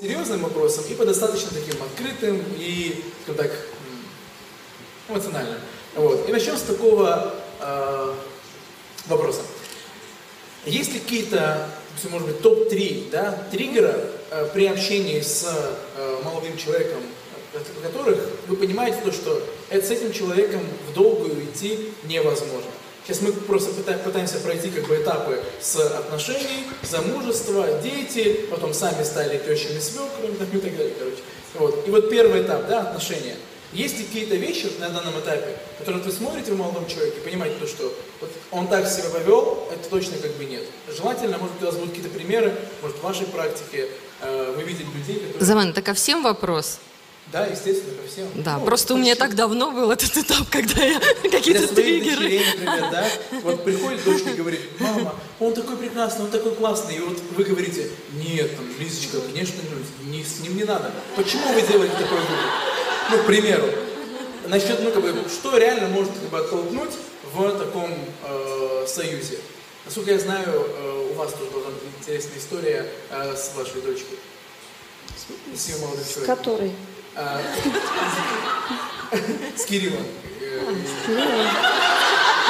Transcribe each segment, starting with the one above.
серьезным вопросам и по достаточно таким открытым и, скажем так, эмоциональным. Вот. И начнем с такого э, вопроса. Есть ли какие-то, может быть, топ-3 да, триггера э, при общении с э, молодым человеком, которых вы понимаете то, что это, с этим человеком в долгую идти невозможно? Сейчас мы просто пытаемся пройти как бы этапы с отношений, замужества, дети, потом сами стали тещами, свекрами и так далее, короче. Вот. И вот первый этап, да, отношения. Есть какие-то вещи на данном этапе, которые вы смотрите в молодом человеке понимаете, то, что вот он так себя повел, это точно как бы нет. Желательно, может быть, у вас будут какие-то примеры, может, в вашей практике э, вы видите людей, которые... Заман, это ко всем вопрос? Да, естественно, ко всем. Да, ну, просто у меня так давно был этот этап, когда я какие-то триггеры. Дочерей, например, да, вот приходит дочка и говорит, мама, он такой прекрасный, он такой классный, и вот вы говорите, нет, там, Лизочка, конечно, не, с ним не надо. Почему вы делаете такой выбор? Ну, к примеру. Насчет, ну, как бы, что реально может как бы, оттолкнуть в таком э, союзе? Насколько я знаю, э, у вас тоже должна быть интересная история э, с вашей дочкой. С ее молодым человеком. С которой? А, с Кириллом. А, с Кириллом.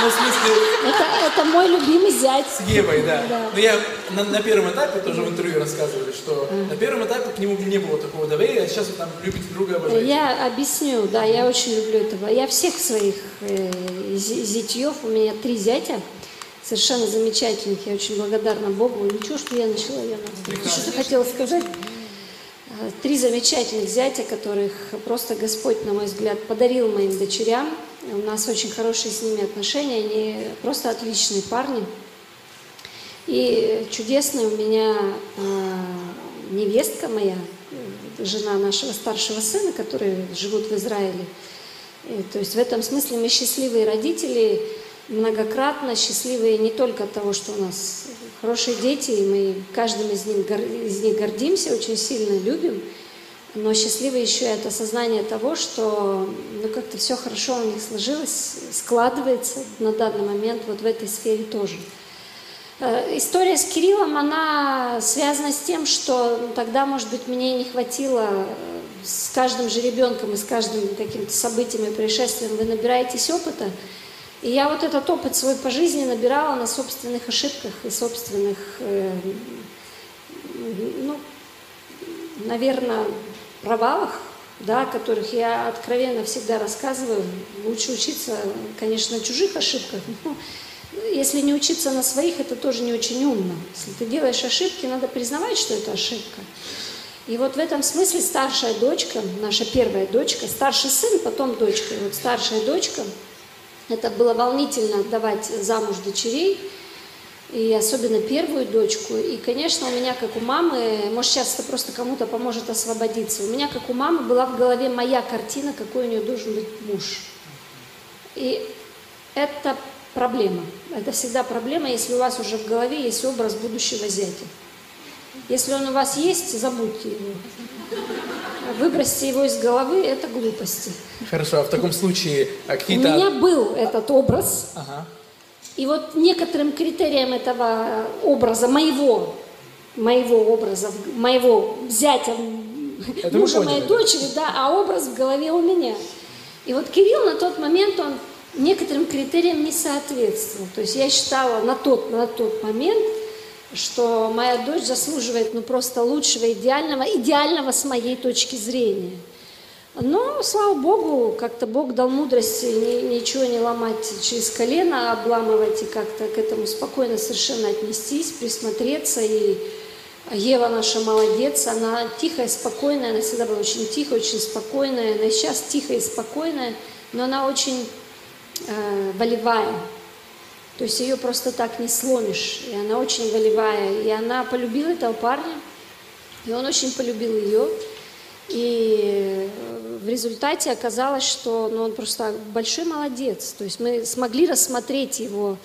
Ну, в смысле... Это, это мой любимый зять. С Евой, да. да. Но я на, на первом этапе, тоже в интервью рассказывали, что на первом этапе к нему не было такого доверия, а сейчас вы там любите друга обожаете. Я объясню, да, я очень люблю этого. Я всех своих э, зятьев, у меня три зятя, совершенно замечательных, я очень благодарна Богу. Ничего, что я начала, я что-то хотела сказать. Три замечательных зятя, которых просто Господь, на мой взгляд, подарил моим дочерям. У нас очень хорошие с ними отношения, они просто отличные парни. И чудесная у меня э, невестка моя, жена нашего старшего сына, которые живут в Израиле. И, то есть в этом смысле мы счастливые родители, многократно счастливые не только от того, что у нас хорошие дети, и мы каждым из них, из них гордимся, очень сильно любим, но счастливы еще и от осознания того, что ну, как-то все хорошо у них сложилось, складывается на данный момент вот в этой сфере тоже. Э, история с Кириллом, она связана с тем, что тогда, может быть, мне не хватило э, с каждым же ребенком и с каждым каким-то событием и происшествием вы набираетесь опыта, и я вот этот опыт свой по жизни набирала на собственных ошибках и собственных, э, ну, наверное, провалах, да, которых я откровенно всегда рассказываю. Лучше учиться, конечно, на чужих ошибках, но если не учиться на своих, это тоже не очень умно. Если ты делаешь ошибки, надо признавать, что это ошибка. И вот в этом смысле старшая дочка, наша первая дочка, старший сын, потом дочка, и вот старшая дочка – это было волнительно отдавать замуж дочерей, и особенно первую дочку. И, конечно, у меня, как у мамы, может, сейчас это просто кому-то поможет освободиться, у меня, как у мамы, была в голове моя картина, какой у нее должен быть муж. И это проблема. Это всегда проблема, если у вас уже в голове есть образ будущего зятя. Если он у вас есть, забудьте его. Выбросьте его из головы, это глупости. Хорошо, а в таком случае а какие-то... У меня был этот образ. Ага. И вот некоторым критерием этого образа, моего, моего образа, моего зятя, это мужа моей дочери, да, а образ в голове у меня. И вот Кирилл на тот момент, он некоторым критериям не соответствовал. То есть я считала на тот, на тот момент, что моя дочь заслуживает ну просто лучшего, идеального, идеального с моей точки зрения. Но, слава Богу, как-то Бог дал мудрости ни, ничего не ломать через колено, обламывать и как-то к этому спокойно совершенно отнестись, присмотреться. И Ева наша молодец, она тихая, спокойная, она всегда была очень тихая, очень спокойная, она сейчас тихая и спокойная, но она очень э, волевая, то есть ее просто так не сломишь. И она очень волевая. И она полюбила этого парня, и он очень полюбил ее. И в результате оказалось, что ну, он просто большой молодец. То есть мы смогли рассмотреть его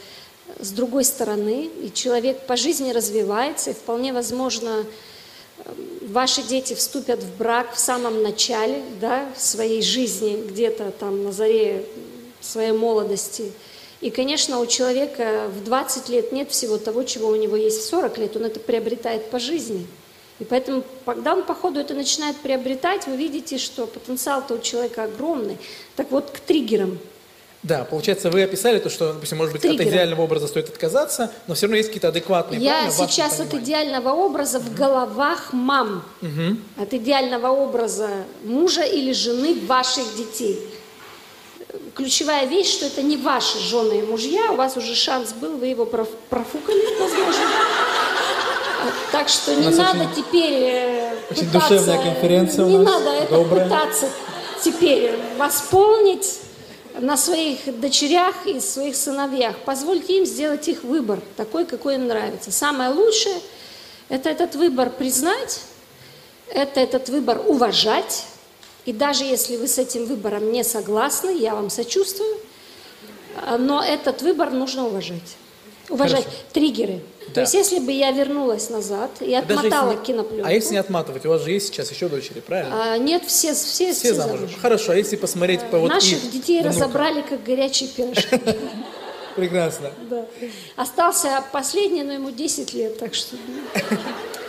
с другой стороны, и человек по жизни развивается, и вполне возможно, ваши дети вступят в брак в самом начале да, своей жизни, где-то там на заре своей молодости – и, конечно, у человека в 20 лет нет всего того, чего у него есть в 40 лет. Он это приобретает по жизни. И поэтому, когда он по ходу это начинает приобретать, вы видите, что потенциал-то у человека огромный. Так вот, к триггерам. Да, получается, вы описали то, что, допустим, может быть, Триггеры. от идеального образа стоит отказаться, но все равно есть какие-то адекватные Я сейчас от идеального образа в головах мам, от идеального образа мужа или жены ваших детей. Ключевая вещь, что это не ваши жены и мужья, у вас уже шанс был, вы его проф- профукали, возможно. Так что не надо очень- теперь э, очень пытаться- душевная конференция Не надо это добрая. пытаться теперь восполнить на своих дочерях и своих сыновьях. Позвольте им сделать их выбор, такой, какой им нравится. Самое лучшее – это этот выбор признать, это этот выбор уважать. И даже если вы с этим выбором не согласны, я вам сочувствую, а, но этот выбор нужно уважать. Уважать Хорошо. триггеры. Да. То есть если бы я вернулась назад и А отмотала не- кинопленку, А если не отматывать, у вас же есть сейчас еще дочери, правильно? а, нет, все, все, Все замужем. Хорошо, а если посмотреть по вот Наших их детей внукам? разобрали как горячие пирожки. Прекрасно. Да. Остался последний, но ему 10 лет, так что...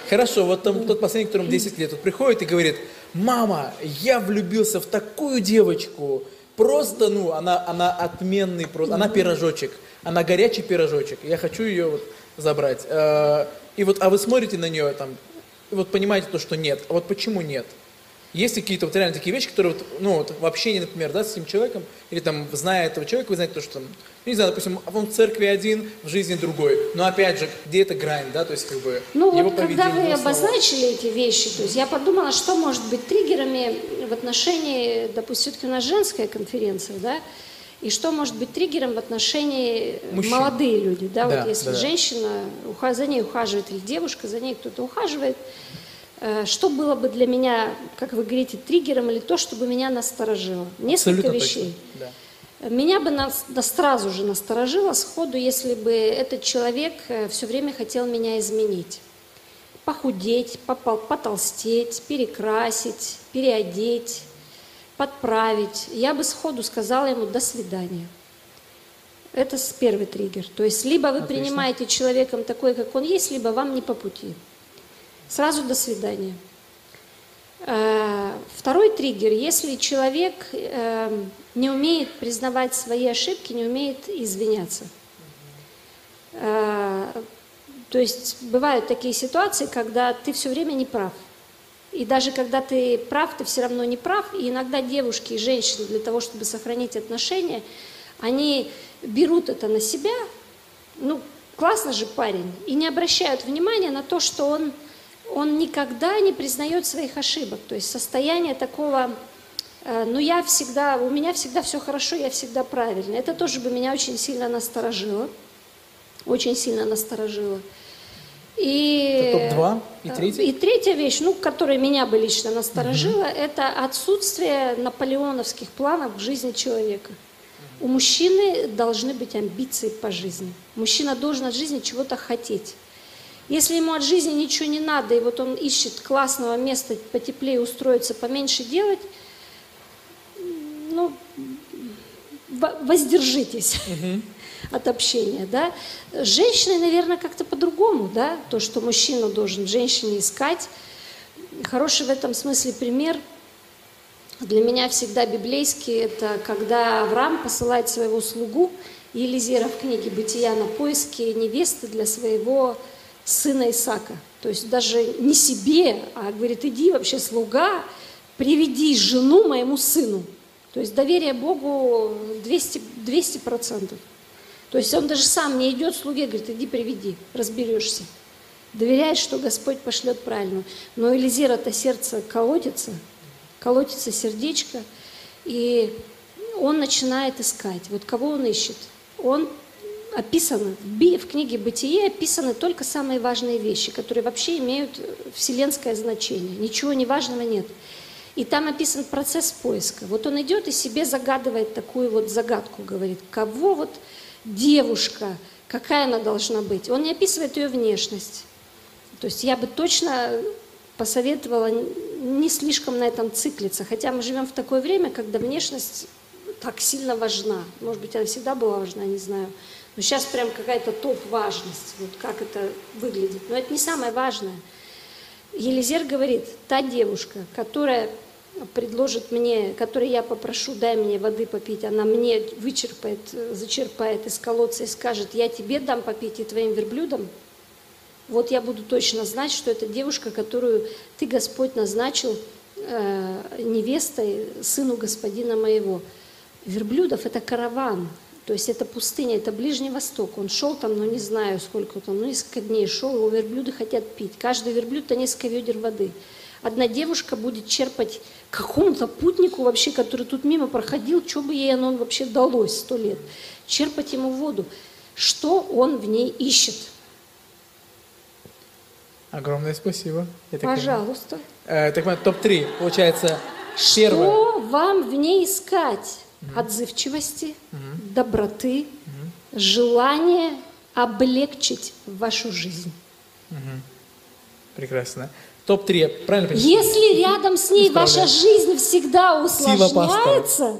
Хорошо, вот там тот последний, которому 10 лет, вот приходит и говорит, мама, я влюбился в такую девочку, просто, ну, она, она отменный, просто, она пирожочек, она горячий пирожочек, я хочу ее вот забрать. Э, И вот, а вы смотрите на нее там, и вот понимаете то, что нет, а вот почему нет? Есть какие-то вот реально такие вещи, которые вот, ну, вот в общении, например, да, с этим человеком, или там, зная этого человека, вы знаете то, что, там, не знаю, допустим, он в церкви один, в жизни другой, но опять же, где эта грань, да, то есть как бы Ну его вот когда вы слова. обозначили эти вещи, то есть я подумала, что может быть триггерами в отношении, допустим, все-таки у нас женская конференция, да, и что может быть триггером в отношении Мужчин. молодые люди, да, Да, вот если да, женщина, уха- за ней ухаживает или девушка, за ней кто-то ухаживает, э, что было бы для меня, как вы говорите, триггером или то, чтобы меня насторожило? Несколько Абсолютно вещей. точно. Меня бы нас, да сразу же насторожило сходу, если бы этот человек все время хотел меня изменить. Похудеть, попол- потолстеть, перекрасить, переодеть, подправить. Я бы сходу сказала ему «до свидания». Это первый триггер. То есть либо вы Отлично. принимаете человеком такой, как он есть, либо вам не по пути. Сразу «до свидания». Э, Второй триггер, если человек э, не умеет признавать свои ошибки, не умеет извиняться. Э, То есть бывают такие ситуации, когда ты все время не прав. И даже когда ты прав, ты все равно не прав. И иногда девушки и женщины для того, чтобы сохранить отношения, они берут это на себя, ну, классно же парень, и не обращают внимания на то, что он, он никогда не признает своих ошибок. То есть состояние такого, э, ну, я всегда, у меня всегда все хорошо, я всегда правильно. Это тоже бы меня очень сильно насторожило. Очень сильно насторожило. И, Это топ-два. И э, третий? И третья вещь, ну, которая меня бы лично насторожила, это отсутствие наполеоновских планов в жизни человека. У мужчины должны быть амбиции по жизни. Мужчина должен от жизни чего-то хотеть. Если ему от жизни ничего не надо, и вот он ищет классного места потеплее устроиться, поменьше делать, ну, во- воздержитесь от общения, да. С женщиной, наверное, как-то по-другому, да, то, что мужчина должен женщине искать. Хороший в этом смысле пример для меня всегда библейский, это когда Авраам посылает своего слугу Елизера в книге «Бытия» на поиски невесты для своего сына Исака. То есть даже не себе, а говорит, иди вообще, слуга, приведи жену моему сыну. То есть доверие Богу 200, 200%. То есть он даже сам не идет слуге, говорит, иди приведи, разберешься. Доверяет, что Господь пошлет правильно. Но Элизера-то сердце колотится, колотится сердечко, и он начинает искать. Вот кого он ищет? Он описано, в книге «Бытие» описаны только самые важные вещи, которые вообще имеют вселенское значение. Ничего неважного нет. И там описан процесс поиска. Вот он идет и себе загадывает такую вот загадку, говорит, кого вот девушка, какая она должна быть. Он не описывает ее внешность. То есть я бы точно посоветовала не слишком на этом циклиться, хотя мы живем в такое время, когда внешность так сильно важна. Может быть, она всегда была важна, не знаю. Но сейчас прям какая-то топ-важность, вот как это выглядит. Но это не самое важное. Елизер говорит, та девушка, которая предложит мне, которой я попрошу, дай мне воды попить, она мне вычерпает, зачерпает из колодца и скажет, я тебе дам попить и твоим верблюдам, вот я буду точно знать, что это девушка, которую ты, Господь, назначил э, невестой сыну господина моего. Верблюдов – это караван, то есть это пустыня, это Ближний Восток. Он шел там, ну не знаю сколько там, ну несколько дней шел, его верблюды хотят пить. Каждый верблюд – это несколько ведер воды. Одна девушка будет черпать какому-то путнику вообще, который тут мимо проходил, что бы ей оно вообще далось сто лет, черпать ему воду. Что он в ней ищет? Огромное спасибо. Я так Пожалуйста. понимаю. Э, так понимаю, топ-3, получается, первое. Что вам в ней искать? Отзывчивости, доброты, желания облегчить вашу жизнь. Прекрасно. Топ-3, я правильно понимаю? Если рядом с ней ваша жизнь всегда усложняется,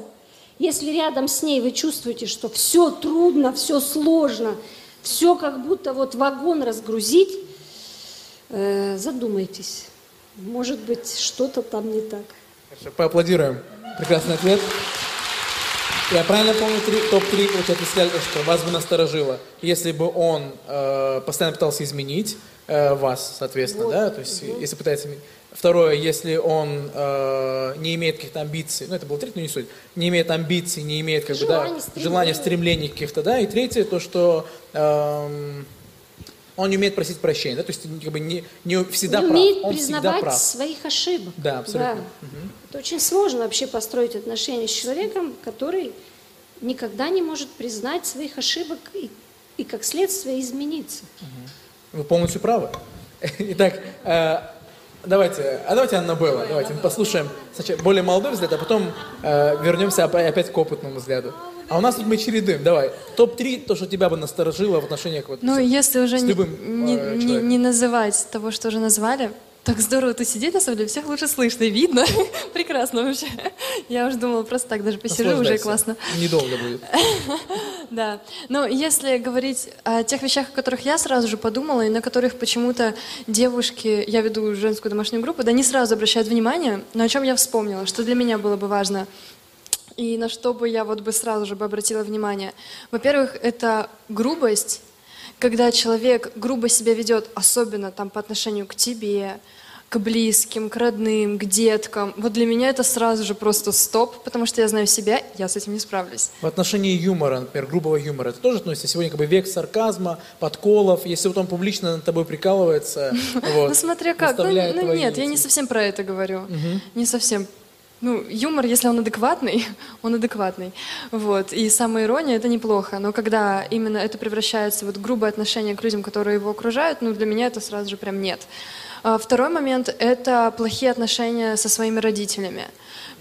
если рядом с ней вы чувствуете, что все трудно, все сложно, все как будто вот вагон разгрузить, э, задумайтесь. Может быть, что-то там не так. Хорошо, поаплодируем. Прекрасный ответ. Я правильно помню, три, топ-3, получается, сказали, что вас бы насторожило, если бы он э, постоянно пытался изменить э, вас, соответственно, Вот. да, то есть если пытается... Второе, если он э, не имеет каких-то амбиций, ну это было третье, но не суть, не имеет амбиций, не имеет как бы, Желаний, да, стремлений. желания, стремлений каких-то, да, и третье, то, что эм, он не умеет просить прощения, да, то есть как бы не, не всегда не прав, умеет он всегда признавать прав. своих ошибок. Да, абсолютно. Это очень сложно вообще построить отношения с человеком, который никогда не может признать своих ошибок и, и как следствие измениться. Вы полностью правы. Итак, э, давайте, а давайте Аннабелла, давайте мы послушаем сначала более молодой взгляд, а потом э, вернемся опя- опять к опытному взгляду. А у нас тут мы чередуем. Давай, топ-3, то, что тебя бы насторожило в отношениях вот Ну, с- если уже с любым не, э, не- не называть того, что уже назвали, так здорово тут деле, всех лучше слышно и видно. Прекрасно вообще. Я уже думала, просто так даже посижу, уже классно. Недолго будет. Да. Но если говорить о тех вещах, о которых я сразу же подумала, и на которых почему-то девушки, я веду женскую домашнюю группу, да не сразу обращают внимание, но о чем я вспомнила, что для меня было бы важно, и на что бы я вот бы сразу же бы обратила внимание. Во-первых, это грубость, когда человек грубо себя ведет, особенно там по отношению к тебе, к близким, к родным, к деткам. Вот для меня это сразу же просто стоп, потому что я знаю себя, я с этим не справлюсь. В отношении юмора, например, грубого юмора, это тоже относится сегодня как бы век сарказма, подколов, если вот он публично над тобой прикалывается, вот, Ну, смотря как. Ну, ну, нет, я не совсем про это говорю. Не совсем. Ну, юмор, если он адекватный, он адекватный. Вот. И самоирония — это неплохо. Но когда именно это превращается в вот грубое отношение к людям, которые его окружают, ну, для меня это сразу же прям нет. А Второй момент — это плохие отношения со своими родителями.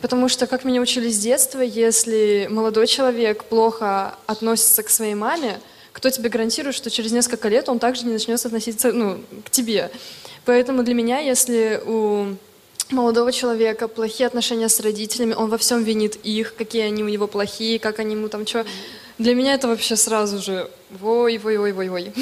Потому что, как меня учили с детства, если молодой человек плохо относится к своей маме, кто тебе гарантирует, что через несколько лет он также не начнет относиться ну, к тебе? Поэтому для меня, если у молодого человека плохие отношения с родителями, он во всем винит их, какие они у него плохие, как они ему там что. Для меня это вообще сразу же ой, ой, ой, ой, ой.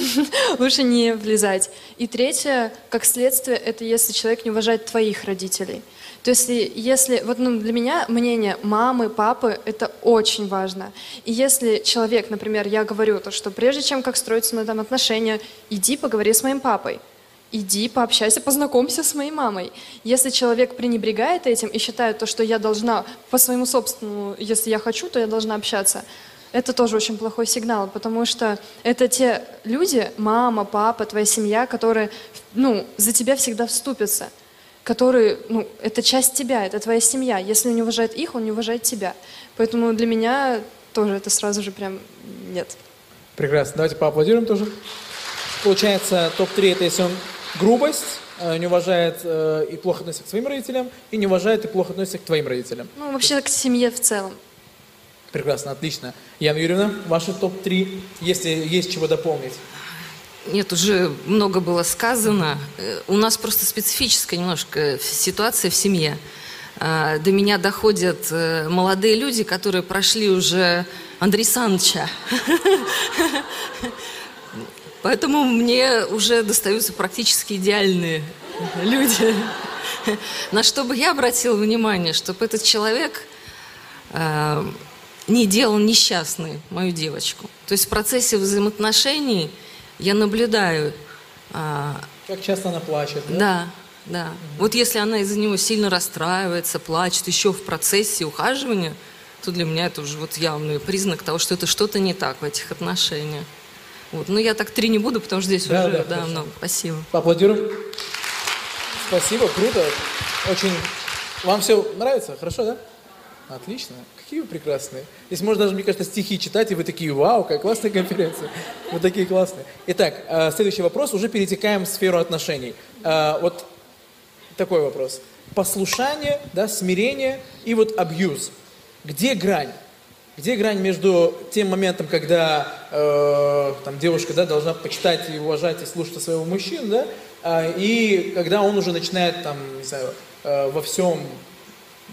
Лучше не влезать. И третье, как следствие, это если человек не уважает твоих родителей. То есть, если- вот ну, для меня мнение мамы, папы, это очень важно. И если человек, например, я говорю, то, что прежде чем как строить на там отношения, иди поговори с моим папой. Иди, пообщайся, познакомься с моей мамой. Если человек пренебрегает этим и считает то, что я должна по своему собственному, если я хочу, то я должна общаться, это тоже очень плохой сигнал, потому что это те люди, мама, папа, твоя семья, которые ну, за тебя всегда вступятся, которые, ну, это часть тебя, это твоя семья. Если он не уважает их, он не уважает тебя. Поэтому для меня тоже это сразу же прям нет. Прекрасно. Давайте поаплодируем тоже. Получается, топ-3 это если он грубость, э, не уважает э, и плохо относится к своим родителям, и не уважает и плохо относится к твоим родителям. Ну, вообще к семье в целом. Прекрасно, отлично. Яна Юрьевна, ваши топ-3, если есть чего дополнить. Нет, уже много было сказано. Э, У нас просто специфическая немножко ситуация в семье. До меня доходят молодые люди, которые прошли уже Андрей Саныча. Поэтому мне уже достаются практически идеальные люди. На что бы я обратила внимание, чтобы этот человек э, не делал несчастной мою девочку. То есть в процессе взаимоотношений я наблюдаю, э, Как часто она плачет, да? да, да. Вот если она из-за него сильно расстраивается, плачет еще в процессе ухаживания, то для меня это уже вот явный признак того, что это что-то не так в этих отношениях. Вот. Но я так три не буду, потому что здесь Да, уже да, да, хорошо. много. Спасибо. Поаплодируем. Спасибо, круто. Очень... Вам все нравится? Хорошо, да? Отлично. Какие вы прекрасные. Здесь можно даже, мне кажется, стихи читать, и вы такие, вау, какая классная конференция. Вы такие классные. Итак, э, следующий вопрос. Уже перетекаем в сферу отношений. Э, Вот такой вопрос. Послушание, да, смирение и вот абьюз. Где грань? Где грань между тем моментом, когда э, там, девушка да, должна почитать и уважать и слушать своего мужчину, да, а, и когда он уже начинает там, не знаю, э, во всем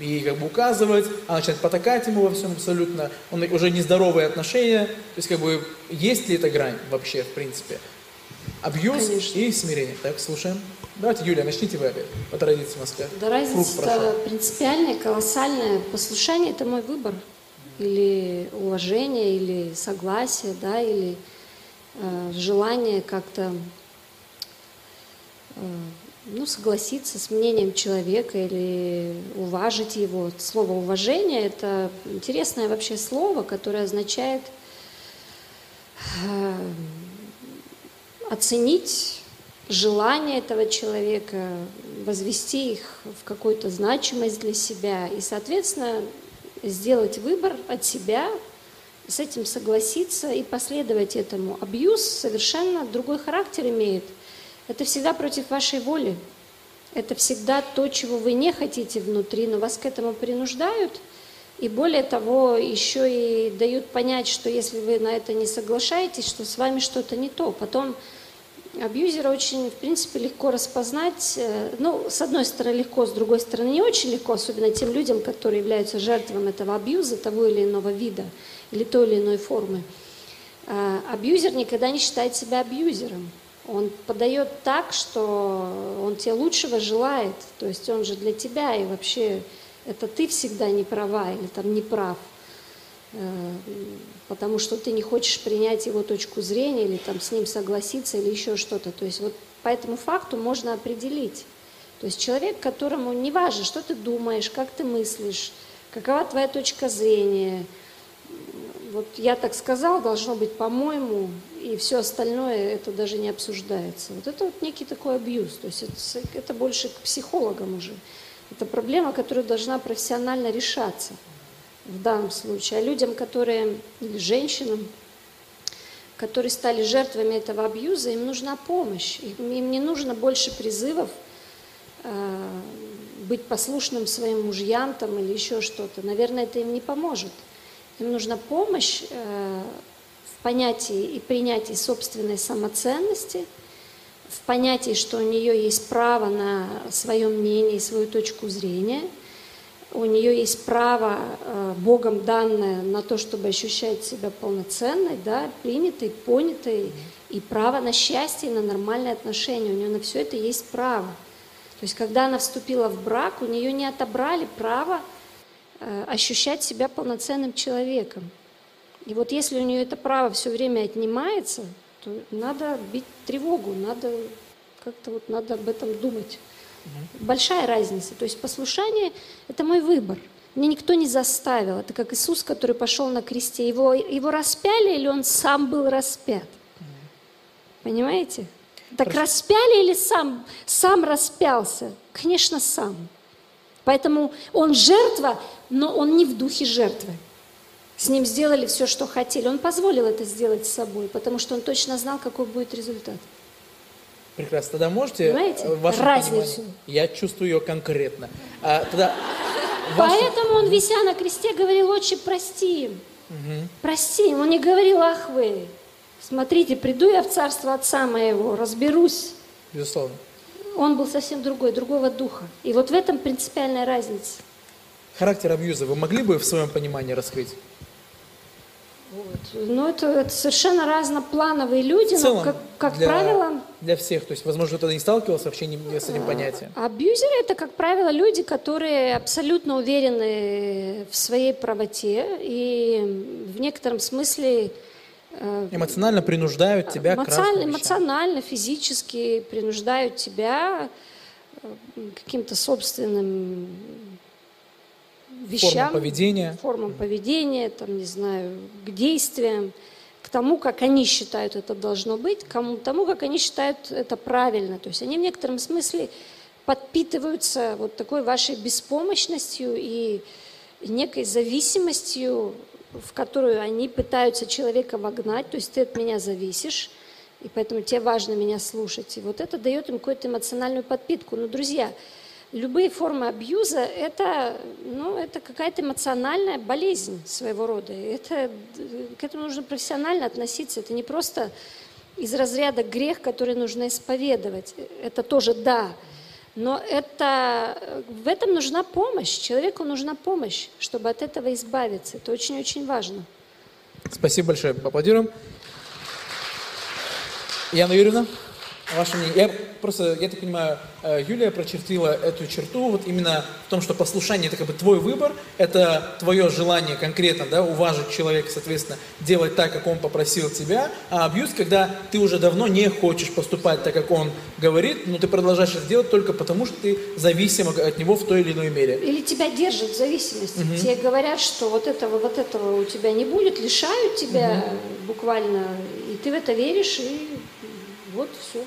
и как бы указывать, она начинает потакать ему во всем абсолютно, он уже нездоровые отношения, то есть как бы есть ли эта грань вообще в принципе? Абьюз Конечно. и смирение. Так, слушаем. Давайте, Юлия, начните вы опять, по традиции Москвы. Да разница принципиальная, колоссальная. Послушание – это мой выбор. Или уважение, или согласие, да, или э, желание как-то э, ну, согласиться с мнением человека или уважить его. Слово «уважение» – это интересное вообще слово, которое означает э, оценить желание этого человека, возвести их в какую-то значимость для себя и, соответственно, сделать выбор от себя, с этим согласиться и последовать этому. Абьюз совершенно другой характер имеет. Это всегда против вашей воли. Это всегда то, чего вы не хотите внутри, но вас к этому принуждают. И более того, еще и дают понять, что если вы на это не соглашаетесь, что с вами что-то не то. Потом абьюзера очень, в принципе, легко распознать. Э, Ну, с одной стороны легко, с другой стороны не очень легко, особенно тем людям, которые являются жертвами этого абьюза, того или иного вида или той или иной формы. А, Абьюзер никогда не считает себя абьюзером. Он подает так, что он тебе лучшего желает. То есть он же для тебя, и вообще это ты всегда не права или там не прав. Потому что ты не хочешь принять его точку зрения или там с ним согласиться или еще что-то. То есть вот по этому факту можно определить. То есть человек, которому не важно, что ты думаешь, как ты мыслишь, какова твоя точка зрения, вот я так сказал, должно быть по-моему, и все остальное это даже не обсуждается. Вот это вот некий такой абьюз, то есть это, это больше к психологам уже. Это проблема, которая должна профессионально решаться в данном случае. А людям, которые, или женщинам, которые стали жертвами этого абьюза, им нужна помощь. Им, им не нужно больше призывов э, быть послушным своим мужьям там, или еще что-то. Наверное, это им не поможет. Им нужна помощь э, в понятии и принятии собственной самоценности, в понятии, что у нее есть право на свое мнение и свою точку зрения, у нее есть право э, Богом данное на то, чтобы ощущать себя полноценной, да, принятой, понятой, и право на счастье, на нормальные отношения. У нее на все это есть право. То есть, когда она вступила в брак, у нее не отобрали право э, ощущать себя полноценным человеком. И вот если у нее это право все время отнимается, то надо бить тревогу, надо как-то вот надо об этом думать. Большая разница. То есть послушание – это мой выбор. Меня никто не заставил. Это как Иисус, который пошел на кресте. Его, его распяли или он сам был распят? Понимаете? Так распяли или сам, сам распялся? Конечно, сам. Поэтому он жертва, но он не в духе жертвы. С ним сделали все, что хотели. Он позволил это сделать с собой, потому что он точно знал, какой будет результат. Прекрасно. Тогда можете... Понимаете? э, в вашем Разницу. понимании- Я чувствую ее конкретно. А, тогда... в вашем- Поэтому он, вися на кресте, говорил, отче, прости им. Прости им. Он не говорил, ах вы, смотрите, приду я в царство отца моего, разберусь. Безусловно. Он был совсем другой, другого духа. И вот в этом принципиальная разница. Характер абьюза вы могли бы в своем понимании раскрыть? Вот. Но это, это совершенно разноплановые люди, В целом, но, как, как для, правило, для всех, то есть, возможно, кто-то не сталкивался вообще не, с этим понятием. абьюзеры это, как правило, люди, которые абсолютно уверены в своей правоте и в некотором смысле э, Эмоционально принуждают тебя к эмоционально, вещам. эмоционально, физически принуждают тебя э, каким-то собственным вещам, Формам поведения. формам поведения, там, не знаю, к действиям, к тому, как они считают это должно быть, к тому, как они считают это правильно. То есть они в некотором смысле подпитываются вот такой вашей беспомощностью и некой зависимостью, в которую они пытаются человека вогнать, то есть ты от меня зависишь, и поэтому тебе важно меня слушать. И вот это дает им какую-то эмоциональную подпитку. Но, друзья, любые формы абьюза – это, ну, это какая-то эмоциональная болезнь своего рода. Это, к этому нужно профессионально относиться. Это не просто из разряда грех, который нужно исповедовать. Это тоже да. Но это, в этом нужна помощь. Человеку нужна помощь, чтобы от этого избавиться. Это очень-очень важно. Спасибо большое. Поаплодируем. Яна Юрьевна, ваше мнение? Я просто, я так понимаю, э, Юлия прочертила эту черту вот именно в том, что послушание это как бы твой выбор, это твое желание конкретно, да, уважить человека, соответственно, делать так, как он попросил тебя, а абьюз, когда ты уже давно не хочешь поступать так, как он говорит, но ты продолжаешь это делать только потому, что ты зависим от него в той или иной мере. Или тебя держат в зависимости. Тебе говорят, что вот этого, вот этого у тебя не будет, лишают тебя буквально, и ты в это веришь, и вот все.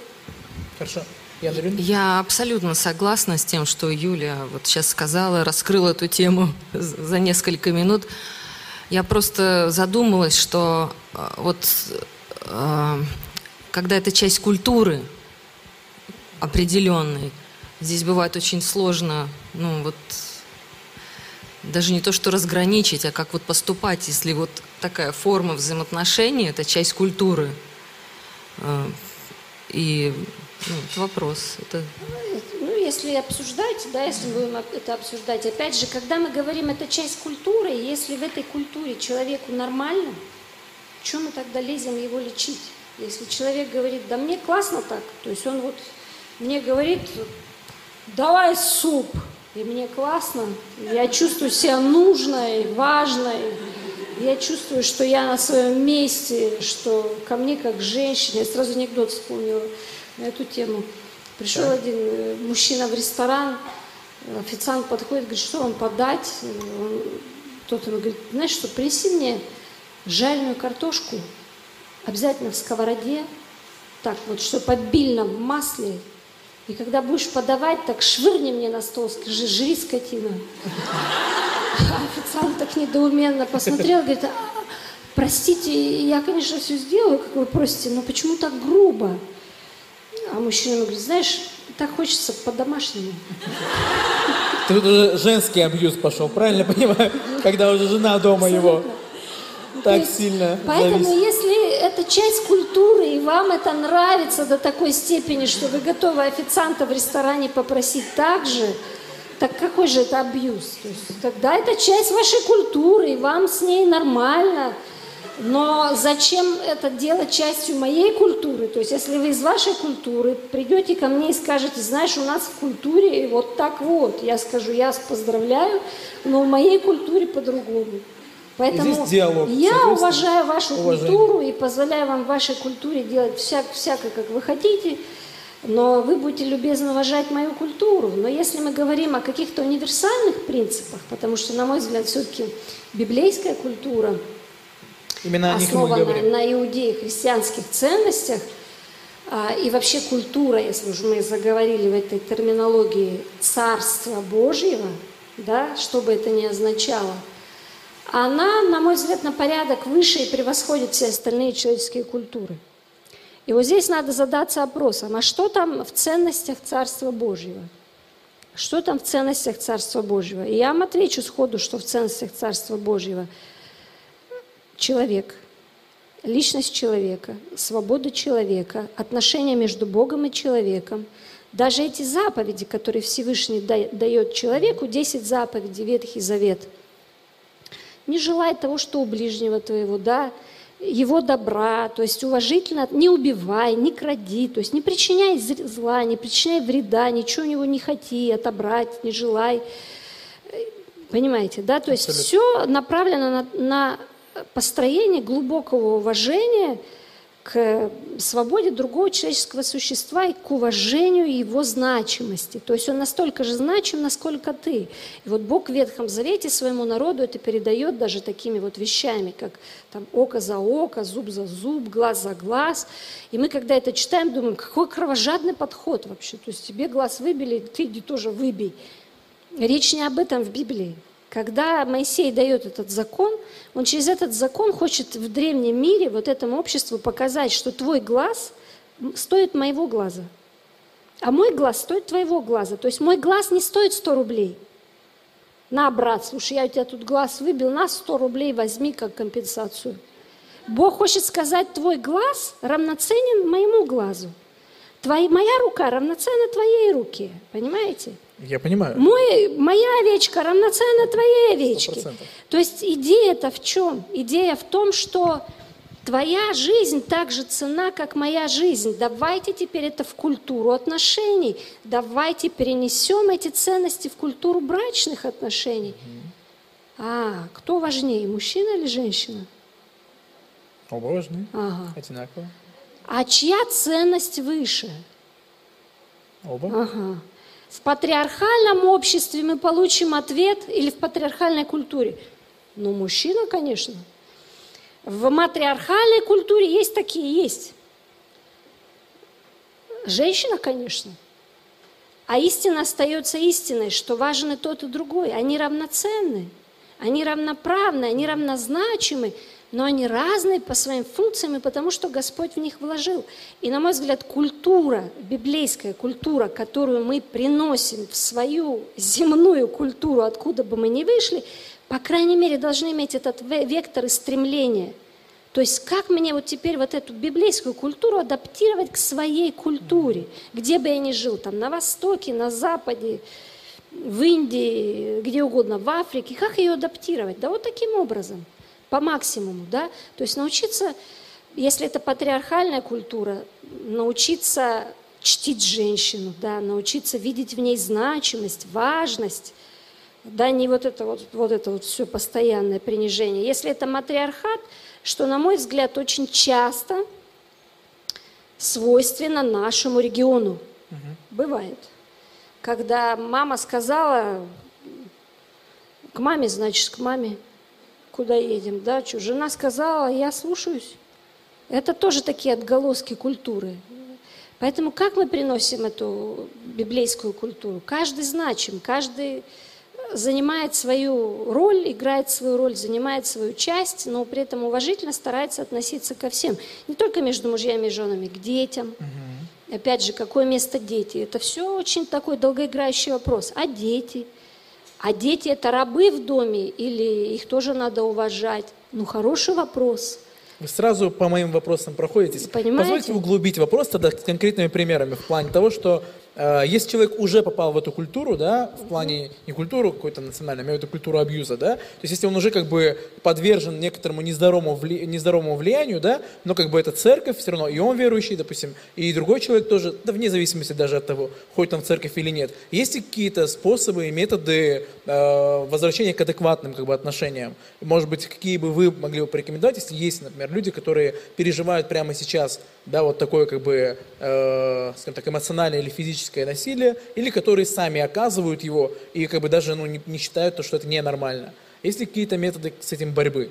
Хорошо. Юрьевна? Я абсолютно согласна с тем, что Юля вот сейчас сказала, раскрыла эту тему за несколько минут. Я просто задумалась, что э, вот э, когда это часть культуры определенной, здесь бывает очень сложно, ну вот даже не то, что разграничить, а как вот поступать, если вот такая форма взаимоотношений, это часть культуры. И ну, это вопрос. Это Ну, если обсуждать, да, если будем это обсуждать, опять же, когда мы говорим, это часть культуры, если в этой культуре человеку нормально, что мы тогда лезем его лечить? Если человек говорит, да мне классно так, то есть он вот мне говорит, давай суп, и мне классно, я чувствую себя нужной, важной, я чувствую, что я на своем месте, что ко мне как женщине, я сразу анекдот вспомнила на эту тему. Пришел один э, мужчина в ресторан, официант подходит, говорит, что вам подать? Он- Тот ему говорит, знаешь что, принеси мне жареную картошку, обязательно в сковороде, так вот, чтобы обильно в масле, и когда будешь подавать, так швырни мне на стол, скажи, жри, скотина. А официант так недоуменно посмотрел, говорит, «А, простите, я, конечно, все сделаю, как вы просите, но почему так грубо? А мужчина говорит, знаешь, так хочется по-домашнему. Тут уже женский абьюз пошел, правильно понимаю? Когда уже жена дома его То так есть, сильно Поэтому, зависит. если это часть культуры, и вам это нравится до такой степени, что вы готовы официанта в ресторане попросить так же, так какой же это абьюз? То есть, тогда это часть вашей культуры, и вам с ней нормально. Но зачем это делать частью моей культуры? То есть, если вы из вашей культуры придете ко мне и скажете, знаешь, у нас в культуре вот так вот, я скажу, я вас поздравляю, но в моей культуре по-другому. Поэтому здесь диалог, я уважаю вашу уважение. культуру и позволяю вам в вашей культуре делать всяк, всякое, как вы хотите, но вы будете любезно уважать мою культуру. Но если мы говорим о каких-то универсальных принципах, потому что, на мой взгляд, все-таки библейская культура Именно основана на иудеи христианских ценностях, а, и вообще культура, если уже мы заговорили в этой терминологии Царства Божьего, да, что бы это ни означало, она, на мой взгляд, на порядок выше и превосходит все остальные человеческие культуры. И вот здесь надо задаться вопросом, а что там в ценностях Царства Божьего? Что там в ценностях Царства Божьего? И я вам отвечу сходу, что в ценностях Царства Божьего – человек, личность человека, свобода человека, отношения между Богом и человеком. Даже эти заповеди, которые Всевышний да- дает человеку, 10 заповедей, Ветхий Завет, не желай того, что у ближнего твоего, да, его добра, то есть уважительно, не убивай, не кради, то есть не причиняй зла, не причиняй вреда, ничего у него не хоти, отобрать, не желай. Понимаете, да? То есть все направлено на, на построение глубокого уважения к свободе другого человеческого существа и к уважению его значимости. То есть он настолько же значим, насколько ты. И вот Бог в Ветхом Завете своему народу это передает даже такими вот вещами, как там око за око, зуб за зуб, глаз за глаз. И мы, когда это читаем, думаем, какой кровожадный подход вообще. То есть тебе глаз выбили, ты иди тоже выбей. Речь не об этом в Библии. Когда Моисей дает этот закон, он через этот закон хочет в древнем мире вот этому обществу показать, что твой глаз стоит моего глаза, а мой глаз стоит твоего глаза. То есть мой глаз не стоит 100 рублей. На, брат, слушай, я у тебя тут глаз выбил, на 100 рублей возьми как компенсацию. Бог хочет сказать, твой глаз равноценен моему глазу. Твоя, моя рука равноценна твоей руке, понимаете? Я понимаю. Мой, моя овечка равноценна твоей овечке. 100%. То есть идея-то в чем? Идея в том, что твоя жизнь так же цена, как моя жизнь. Давайте теперь это в культуру отношений. Давайте перенесем эти ценности в культуру брачных отношений. А, кто важнее, мужчина или женщина? Оба важны. Ага. Одинаково. А чья ценность выше? Оба. Ага. В патриархальном обществе мы получим ответ или в патриархальной культуре? Ну, мужчина, конечно. В матриархальной культуре есть такие, есть. Женщина, конечно. А истина остается истиной, что важен и тот, и другой. Они равноценны, они равноправны, они равнозначимы но они разные по своим функциям и потому, что Господь в них вложил. И, на мой взгляд, культура, библейская культура, которую мы приносим в свою земную культуру, откуда бы мы ни вышли, по крайней мере, должны иметь этот вектор и стремление. То есть как мне вот теперь вот эту библейскую культуру адаптировать к своей культуре, где бы я ни жил, там на Востоке, на Западе, в Индии, где угодно, в Африке, как ее адаптировать? Да вот таким образом – по максимуму, да, то есть научиться, если это патриархальная культура, научиться чтить женщину, да, научиться видеть в ней значимость, важность, да, не вот это вот, вот это вот все постоянное принижение. Если это матриархат, что, на мой взгляд, очень часто свойственно нашему региону. Угу. Бывает. Когда мама сказала, к маме, значит, к маме куда едем, дачу. Жена сказала, я слушаюсь. Это тоже такие отголоски культуры. Поэтому как мы приносим эту библейскую культуру? Каждый значим, каждый занимает свою роль, играет свою роль, занимает свою часть, но при этом уважительно старается относиться ко всем. Не только между мужьями и женами, к детям. Угу. Опять же, какое место дети? Это все очень такой долгоиграющий вопрос. А дети? А дети это рабы в доме или их тоже надо уважать? Ну, хороший вопрос. Вы сразу по моим вопросам проходитесь. Понимаете? Позвольте углубить вопрос тогда с конкретными примерами в плане того, что если человек уже попал в эту культуру, да, в плане не культуру какой-то национальной, а имею в виду культуру абьюза, да, то есть если он уже как бы подвержен некоторому нездоровому, вли, нездоровому влиянию, да, но как бы это церковь все равно, и он верующий, допустим, и другой человек тоже, да, вне зависимости даже от того, ходит он в церковь или нет. Есть ли какие-то способы и методы э, возвращения к адекватным как бы отношениям? Может быть, какие бы вы могли бы порекомендовать, если есть, например, люди, которые переживают прямо сейчас, да, вот такое как бы, э, скажем так, эмоциональное или физическое физическое насилие, или которые сами оказывают его и как бы даже ну, не, не считают, то, что это ненормально. Есть ли какие-то методы с этим борьбы?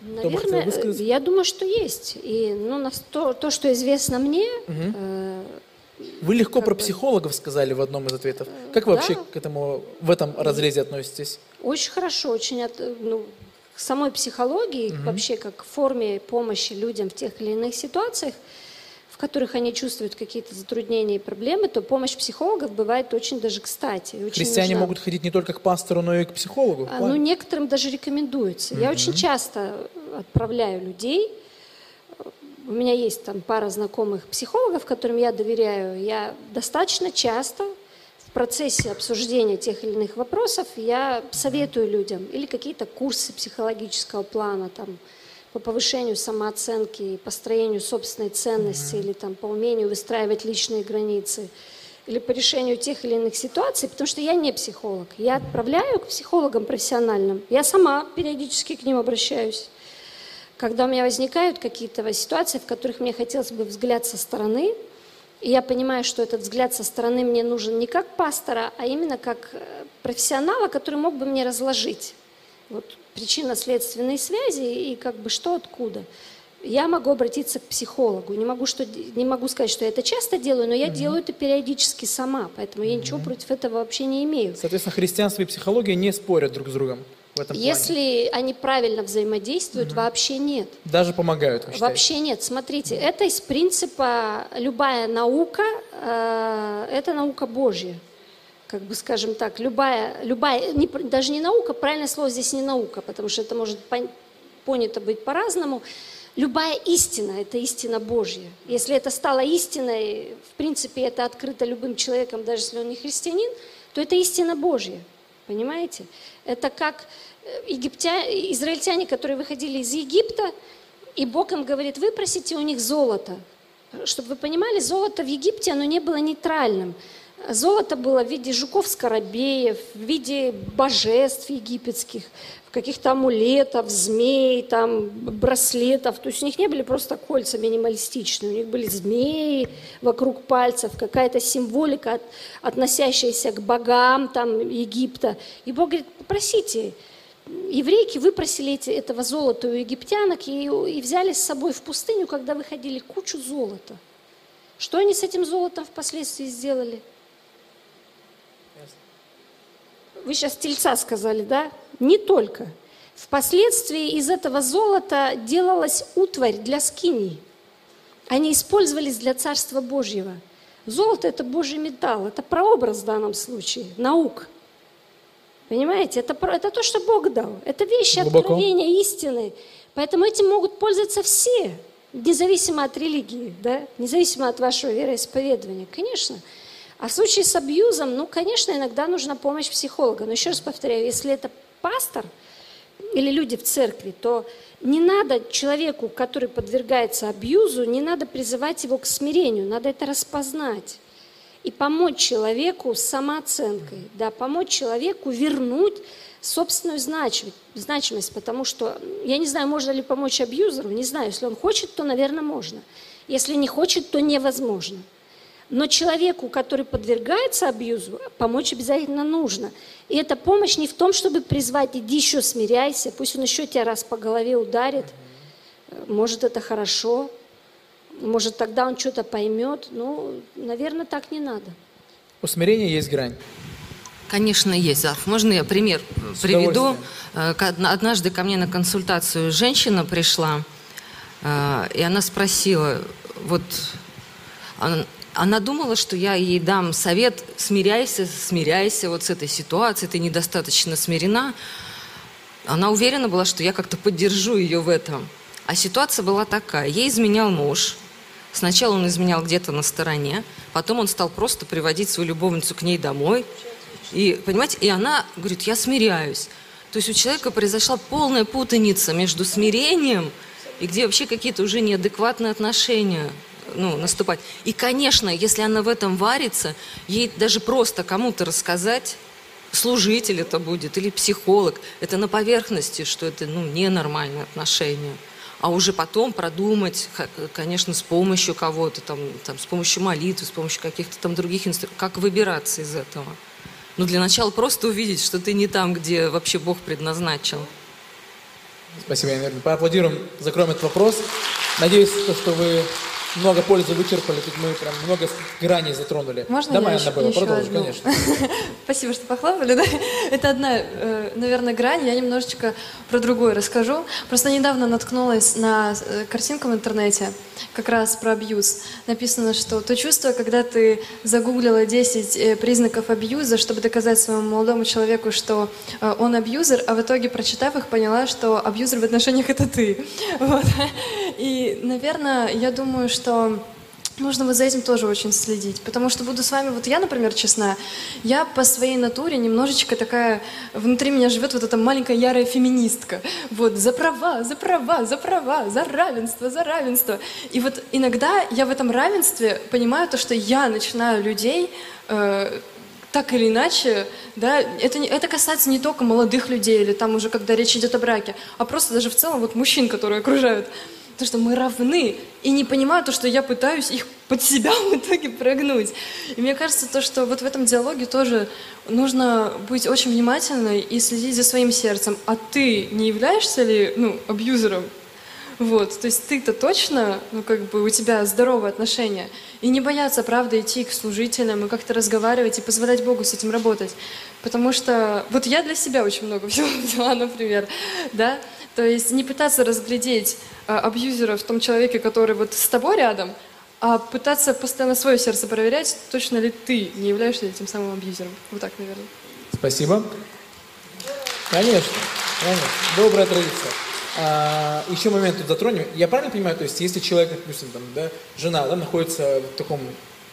Наверное, я думаю, что есть. И ну, то, то что известно мне... Угу. Э, вы легко про бы... психологов сказали в одном из ответов. Как вы да. вообще к этому в этом разрезе относитесь? Очень хорошо, очень от, ну, к самой психологии, угу. вообще как к форме помощи людям в тех или иных ситуациях в которых они чувствуют какие-то затруднения и проблемы, то помощь психологов бывает очень даже кстати. Очень Христиане нужна. могут ходить не только к пастору, но и к психологу. А, ну, некоторым даже рекомендуется. Mm-hmm. Я очень часто отправляю людей. У меня есть там пара знакомых психологов, которым я доверяю. Я достаточно часто в в процессе обсуждения тех или иных вопросов я советую людям или какие-то курсы психологического плана, там, по повышению самооценки, построению собственной ценности или там, по умению выстраивать личные границы или по решению тех или иных ситуаций, потому что я не психолог. Я отправляю к психологам профессиональным. Я сама периодически к ним обращаюсь. Когда у меня возникают какие-то ситуации, в которых мне хотелось бы взгляд со стороны, и я понимаю, что этот взгляд со стороны мне нужен не как пастора, а именно как э, профессионала, который мог бы мне разложить вот, причинно-следственные связи и как бы что откуда. Я могу обратиться к психологу. Не могу, что, не могу сказать, что я это часто делаю, но я mm-hmm. делаю это периодически сама, поэтому mm-hmm. я ничего против этого вообще не имею. Соответственно, христианство и психология не спорят друг с другом в этом Если плане. они правильно взаимодействуют, угу. вообще нет. Даже помогают, вы Вообще нет. Смотрите, это из принципа любая наука, э, это наука Божья. Как бы, скажем так, любая, любая не, даже не наука, правильное слово здесь не наука, потому что это может понято быть по-разному. Любая истина – это истина Божья. Если это стало истиной, в принципе, это открыто любым человеком, даже если он не христианин, то это истина Божья. Понимаете? Это как э, египтя... израильтяне, которые выходили из Египта, и Бог им говорит, выпросите у них золото. Чтобы вы понимали, золото в Египте, оно не было нейтральным. Золото было в виде жуков-скоробеев, в виде божеств египетских, каких-то амулетов, змей, там, браслетов. То есть у них не были просто кольца минималистичные, у них были змеи вокруг пальцев, какая-то символика, от, относящаяся к богам там, Египта. И Бог говорит, попросите. Еврейки выпросили эти, этого золота у египтянок и, и взяли с собой в пустыню, когда выходили, кучу золота. Что они с этим золотом впоследствии сделали? Вы сейчас тельца сказали, да? Не только. Впоследствии из этого золота делалась утварь для скинии. Они использовались для Царства Божьего. Золото – это Божий металл, это прообраз в данном случае, наук. Понимаете, это, это то, что Бог дал. Это вещи Глубоко. откровения истины. Поэтому этим могут пользоваться все, независимо от религии, да? независимо от вашего вероисповедания. Конечно. А в случае с абьюзом, ну, конечно, иногда нужна помощь психолога. Но еще раз повторяю, если это пастор или люди в церкви, то не надо человеку, который подвергается абьюзу, не надо призывать его к смирению, надо это распознать и помочь человеку с самооценкой, да, помочь человеку вернуть собственную значимость, потому что я не знаю, можно ли помочь абьюзеру, не знаю, если он хочет, то, наверное, можно. Если не хочет, то невозможно. Но человеку, который подвергается абьюзу, помочь обязательно нужно. И эта помощь не в том, чтобы призвать, иди еще смиряйся, пусть он еще тебя раз по голове ударит. Может, это хорошо, может, тогда он что-то поймет. Ну, наверное, так не надо. У смирения есть грань. Конечно, есть, Зарф. Можно я пример С приведу? Э, однажды ко мне на консультацию женщина пришла, э, и она спросила, вот она думала, что я ей дам совет, смиряйся, смиряйся вот с этой ситуацией, ты недостаточно смирена. Она уверена была, что я как-то поддержу ее в этом. А ситуация была такая. Ей изменял муж. Сначала он изменял где-то на стороне, потом он стал просто приводить свою любовницу к ней домой. И, понимаете, и она говорит, я смиряюсь. То есть у человека произошла полная путаница между смирением и где вообще какие-то уже неадекватные отношения ну, наступать. И, конечно, если она в этом варится, ей даже просто кому-то рассказать, служитель это будет или психолог, это на поверхности, что это ну, ненормальные отношения. А уже потом продумать, конечно, с помощью кого-то, там, там, с помощью молитвы, с помощью каких-то там других инструментов, как выбираться из этого. Ну, для начала просто увидеть, что ты не там, где вообще Бог предназначил. Спасибо, я, наверное, поаплодируем, закроем этот вопрос. Надеюсь, что вы много пользы вычерпали, тут мы прям много граней затронули. Можно Давай, я Анна еще продолжи, одну? конечно. Спасибо, что похлопали. Да? Это одна, э, наверное, грань. Я немножечко про другую расскажу. Просто недавно наткнулась на э, картинку в интернете, как раз про абьюз. Написано, что то чувство, когда ты загуглила 10 э, признаков абьюза, чтобы доказать своему молодому человеку, что он абьюзер, а в итоге, прочитав их, поняла, что абьюзер в отношениях это ты. Вот. И, наверное, я думаю, что нужно вот за этим тоже очень следить. Потому что буду с вами, вот я, например, честна, я по своей натуре немножечко такая, внутри меня живет вот эта маленькая ярая феминистка. Вот, за права, за права, за права, за равенство, за равенство. И вот иногда я в этом равенстве понимаю то, что я начинаю людей э, так или иначе, да, это, это касается не только молодых людей или там уже когда речь идет о браке, а просто даже в целом вот мужчин, которые окружают. То, что мы равны, и не понимаю то, что я пытаюсь их под себя в итоге прогнуть. И мне кажется, то, что вот в этом диалоге тоже нужно быть очень внимательной и следить за своим сердцем. А ты не являешься ли, ну, абьюзером? Вот, то есть ты-то точно, ну, как бы у тебя здоровые отношения. И не бояться, правда, идти к служителям и как-то разговаривать и позволять Богу с этим работать. Потому что вот я для себя очень много всего взяла, например, да, то есть не пытаться разглядеть а, абьюзера в том человеке, который вот с тобой рядом, а пытаться постоянно свое сердце проверять, точно ли ты не являешься этим самым абьюзером. Вот так, наверное. Спасибо. Конечно, конечно. Добрая традиция. А, еще момент тут затронем. Я правильно понимаю, то есть если человек, допустим, там, да, жена да, находится в таком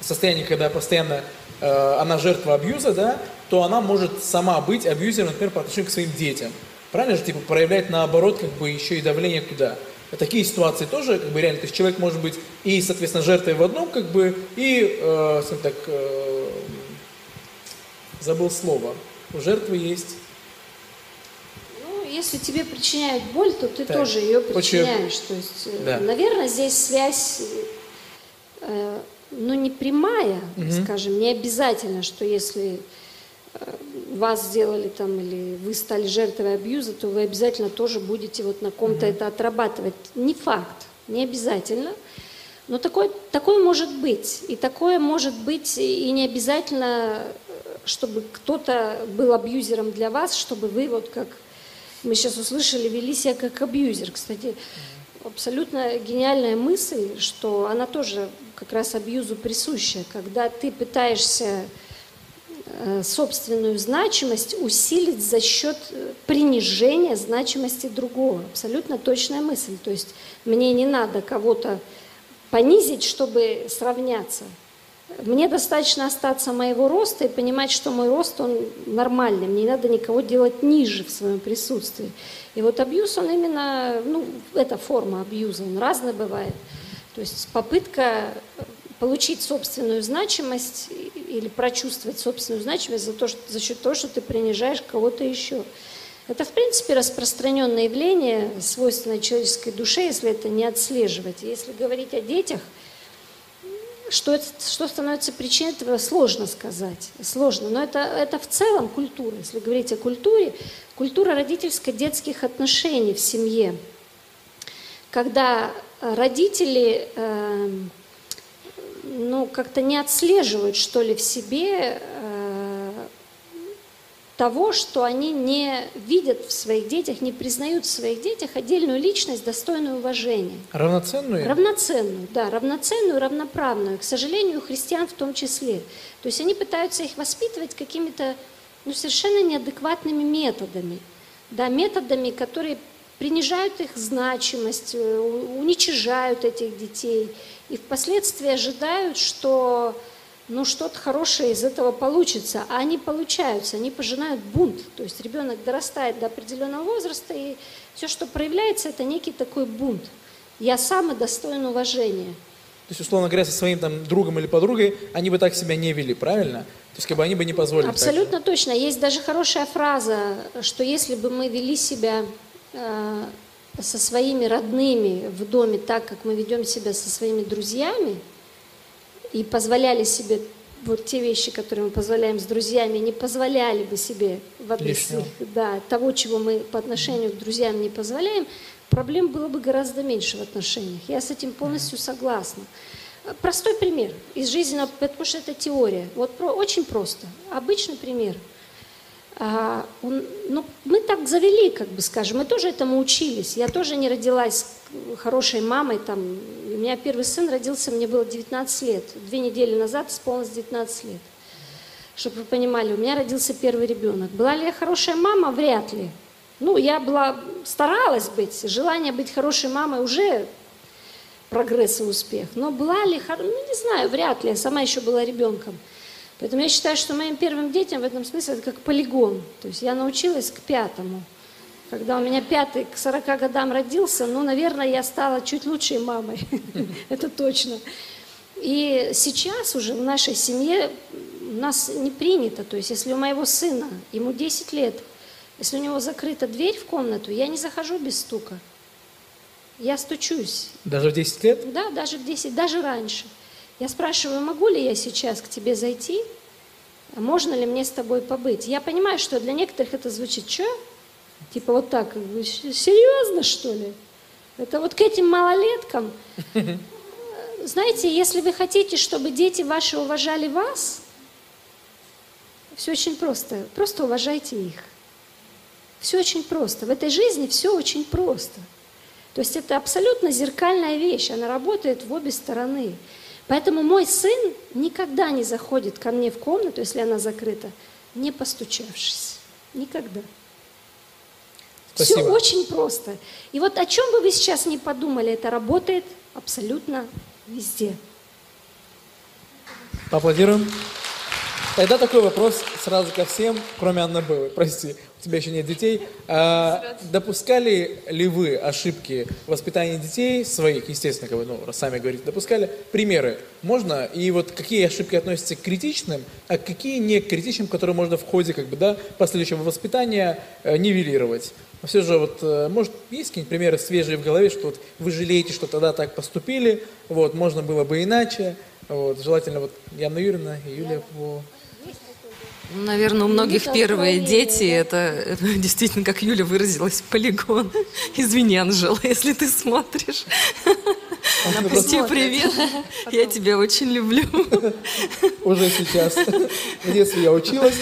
состоянии, когда постоянно э, она жертва абьюза, да, то она может сама быть абьюзером, например, по отношению к своим детям. Правильно же, типа, проявлять наоборот, как бы, еще и давление туда. Такие ситуации тоже, как бы, реально, то есть человек может быть и, соответственно, жертвой в одном, как бы, и, э, скажем так, э, забыл слово, у жертвы есть Ну, если тебе причиняют боль, то ты Так. тоже ее Очень- причиняешь. То есть, э, Да. наверное, здесь связь, э, ну, не прямая, скажем, не обязательно, что если э, вас сделали там или вы стали жертвой абьюза, то вы обязательно тоже будете вот на ком-то это отрабатывать. Не факт, не обязательно. Но такое, такое может быть. И такое может быть и не обязательно, э, чтобы кто-то был абьюзером для вас, чтобы вы вот как мы сейчас услышали, вели себя как абьюзер. Кстати, абсолютно гениальная мысль, что она тоже как раз абьюзу присуща, когда ты пытаешься собственную значимость усилить за счет э, принижения значимости другого. Абсолютно точная мысль. То есть мне не надо кого-то понизить, чтобы сравняться. Мне достаточно остаться моего роста и понимать, что мой рост, он нормальный. Мне не надо никого делать ниже в своем присутствии. И вот абьюз, он именно, ну, это форма абьюза, он разный бывает. То есть попытка получить собственную значимость или прочувствовать собственную значимость за, то, что, за счет того, что ты принижаешь кого-то еще. Это, в принципе, распространенное явление, свойственное человеческой душе, если это не отслеживать. Если говорить о детях, что, что становится причиной этого, сложно сказать. Сложно. Но это, это в целом культура. Если говорить о культуре, культура родительско-детских отношений в семье. Когда родители э, ну, как-то не отслеживают, что ли, в себе э, того, что они не видят в своих детях, не признают в своих детях отдельную личность, достойную уважения. равноценную. Равноценную, да, равноценную, равноправную. К сожалению, христиан в том числе. То есть они пытаются их воспитывать какими-то ну, совершенно неадекватными методами. Да, методами, которые принижают их значимость, э, уничижают этих детей. И впоследствии ожидают, что ну, что-то хорошее из этого получится. А они получаются, они пожинают бунт. То есть ребенок дорастает до определенного возраста, и все, что проявляется, это некий такой бунт. Я сам и достоин уважения. То есть, условно говоря, со своим там другом или подругой они бы так себя не вели, правильно? То есть, как бы они бы не позволили так. Абсолютно точно. Есть даже хорошая фраза, что если бы мы вели себя э, со своими родными в доме так, как мы ведем себя со своими друзьями, и позволяли себе вот те вещи, которые мы позволяем с друзьями, не позволяли бы себе в их, да, того, чего мы по отношению к друзьям не позволяем, проблем было бы гораздо меньше в отношениях. Я с этим полностью согласна. Простой пример из жизни, потому что это теория. Вот про, очень просто. Обычный пример. А, ну, мы так завели, как бы скажем, мы тоже этому учились. Я тоже не родилась хорошей мамой. Там. У меня первый сын родился, мне было 19 лет. Две недели назад исполнилось 19 лет. Чтобы вы понимали, у меня родился первый ребенок. Была ли я хорошая мама? Вряд ли. Ну, я была, старалась быть. Желание быть хорошей мамой уже прогресс и успех. Но была ли, ну не знаю, вряд ли, я сама еще была ребенком. Поэтому я считаю, что моим первым детям в этом смысле это как полигон. То есть я научилась к пятому. Когда у меня пятый к 40 годам родился, ну, наверное, я стала чуть лучшей мамой. Это точно. И сейчас уже в нашей семье у нас не принято. То есть если у моего сына, ему 10 лет, если у него закрыта дверь в комнату, я не захожу без стука. Я стучусь. Даже в 10 лет? Да, даже в 10, даже раньше. Я спрашиваю, могу ли я сейчас к тебе зайти? Можно ли мне с тобой побыть? Я понимаю, что для некоторых это звучит, что? Типа вот так, серьезно что ли? Это вот к этим малолеткам. Знаете, если вы хотите, чтобы дети ваши уважали вас, все очень просто. Просто уважайте их. Все очень просто. В этой жизни все очень просто. То есть это абсолютно зеркальная вещь, она работает в обе стороны. Поэтому мой сын никогда не заходит ко мне в комнату, если она закрыта, не постучавшись. Никогда. Спасибо. Все очень просто. И вот о чем бы вы сейчас не подумали, это работает абсолютно везде. Поаплодируем. Тогда такой вопрос сразу ко всем, кроме Анны Беллы. Прости, у тебя еще нет детей. А, допускали ли вы ошибки в воспитании детей своих, естественно, как вы ну, сами говорите, допускали? Примеры можно? И вот какие ошибки относятся к критичным, а какие не к критичным, которые можно в ходе как бы, да, последующего воспитания э, нивелировать? Но все же, вот, э, может, есть какие-нибудь примеры свежие в голове, что вот вы жалеете, что тогда так поступили, вот, можно было бы иначе, вот, желательно, вот, Яна Юрьевна и Юлия по Наверное, у многих первые дети, это, это действительно, как Юля выразилась, полигон. Извини, Анжела, если ты смотришь. Напусти привет. Я тебя очень люблю. Уже сейчас. В детстве я училась.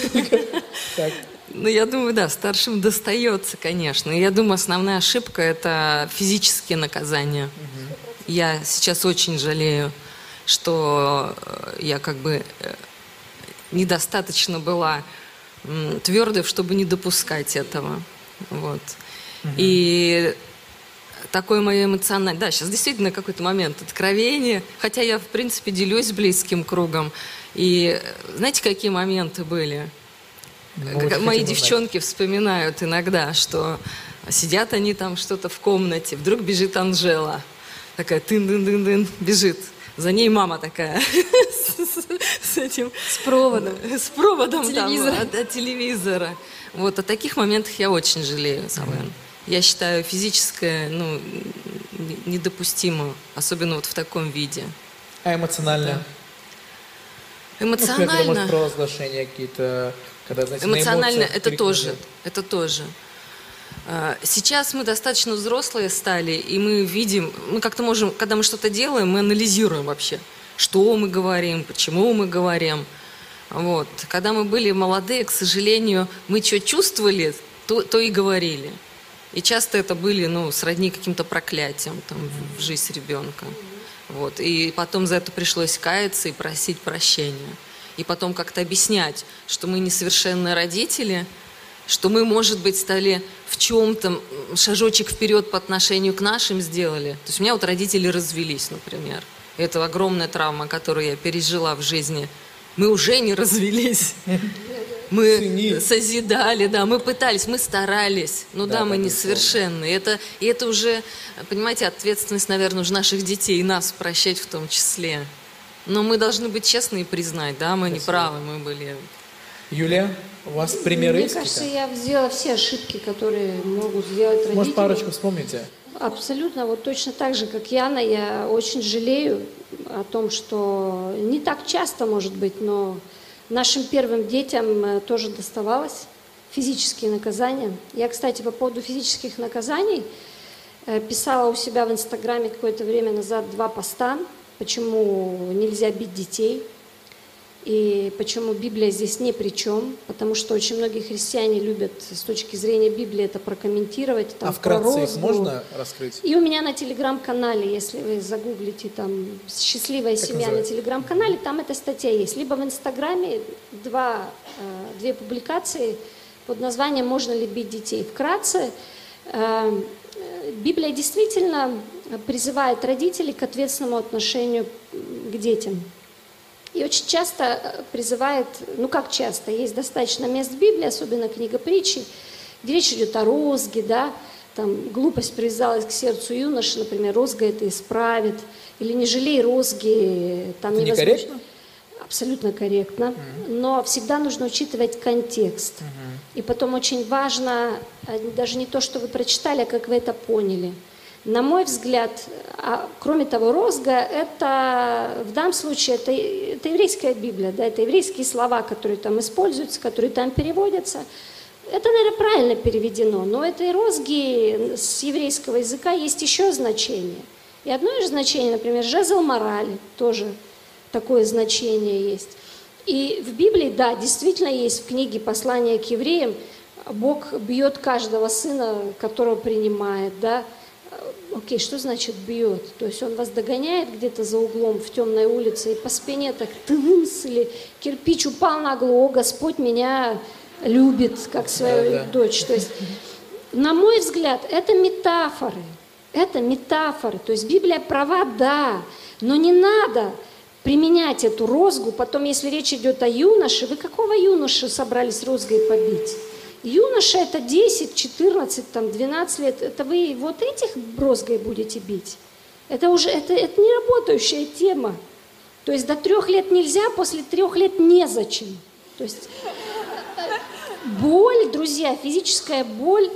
Так. Ну, я думаю, да, старшим достается, конечно. Я думаю, основная ошибка – это физические наказания. Угу. Я сейчас очень жалею, что э, я как бы э, недостаточно была твердой, чтобы не допускать этого. Вот. Угу. И такое мое эмоциональное... Да, сейчас действительно какой-то момент откровения, хотя я, в принципе, делюсь близким кругом. И знаете, какие моменты были? Ну, Мои девчонки узнать. вспоминают иногда, что сидят они там что-то в комнате, вдруг бежит Анжела, такая тын-дын-дын-дын, бежит. За ней мама такая с, этим... С проводом. С проводом телевизора. там от, от телевизора. Вот о таких моментах я очень жалею, Савен. Я считаю физическое, ну, недопустимо, особенно вот в таком виде. А эмоционально? Да. Эмоционально. Ну, например, может, провозглашения какие-то, когда, знаете, Эмоционально это тоже, это тоже. А, сейчас мы достаточно взрослые стали, и мы видим, мы как-то можем, когда мы что-то делаем, мы анализируем вообще, что мы говорим, почему мы говорим. Вот. Когда мы были молодые, к сожалению, мы что чувствовали, то, то и говорили. И часто это были, ну, сродни каким-то проклятием там, в жизнь ребенка. Вот. И потом за это пришлось каяться и просить прощения. И потом как-то объяснять, что мы несовершенные родители – что мы, может быть, стали в чем-то шажочек вперед по отношению к нашим сделали. То есть у меня вот родители развелись, например. Это огромная травма, которую я пережила в жизни. Мы уже не развелись. Мы Цени. созидали, да, мы пытались, мы старались. Ну да, да мы несовершенны. Это, и это уже, понимаете, ответственность, наверное, уже наших детей и нас прощать в том числе. Но мы должны быть честны и признать, да, мы Спасибо. не правы, мы были. Юлия? У вас примеры Мне есть? кажется, я сделала все ошибки, которые могут сделать родители. Может, парочку вспомните? Абсолютно. Вот точно так же, как Яна, я очень жалею о том, что не так часто, может быть, но нашим первым детям э, тоже доставалось физические наказания. Я, кстати, по поводу физических наказаний э, писала у себя в Инстаграме какое-то время назад два поста, почему нельзя бить детей – и почему Библия здесь ни при чем, потому что очень многие христиане любят с точки зрения Библии это прокомментировать. Там, а вкратце их можно раскрыть? И у меня на телеграм-канале, если вы загуглите там «Счастливая как семья» называется? на телеграм-канале, там эта статья есть. Либо в Инстаграме два, э, две публикации под названием «Можно ли бить детей?». Вкратце, э, Библия действительно призывает родителей к ответственному отношению к детям. И очень часто э, призывает, ну как часто, есть достаточно мест в Библии, особенно книга притчи, где речь идет о розге, да, там глупость привязалась к сердцу юноши, например, розга это исправит, или не жалей розги, там Это невозможно. некорректно? Абсолютно корректно, но всегда нужно учитывать контекст. И потом очень важно э, даже не то, что вы прочитали, а как вы это поняли. На мой взгляд, а, кроме того, розга это в данном случае это, это еврейская Библия, да, это еврейские слова, которые там используются, которые там переводятся. Это, наверное, правильно переведено, но этой розги с еврейского языка есть еще значение. И одно из значений, например, жезл морали, тоже такое значение есть. И в Библии, да, действительно есть в книге «Послание к евреям», Бог бьет каждого сына, которого принимает, да. Окей, что значит бьет? То есть он вас догоняет где-то за углом в темной улице и по спине так тынс, или кирпич упал на голову, «О, Господь меня любит, как свою Да-да. дочь. То есть, на мой взгляд, это метафоры. Это метафоры. То есть Библия права, да, но не надо применять эту розгу. Потом, если речь идет о юноше, вы какого юношу собрались розгой побить? Юноша это 10, 14, там, 12 лет. Это вы вот этих розгой будете бить? Это уже это, это не работающая тема. То есть до трех лет нельзя, после трех лет незачем. То есть боль, друзья, физическая боль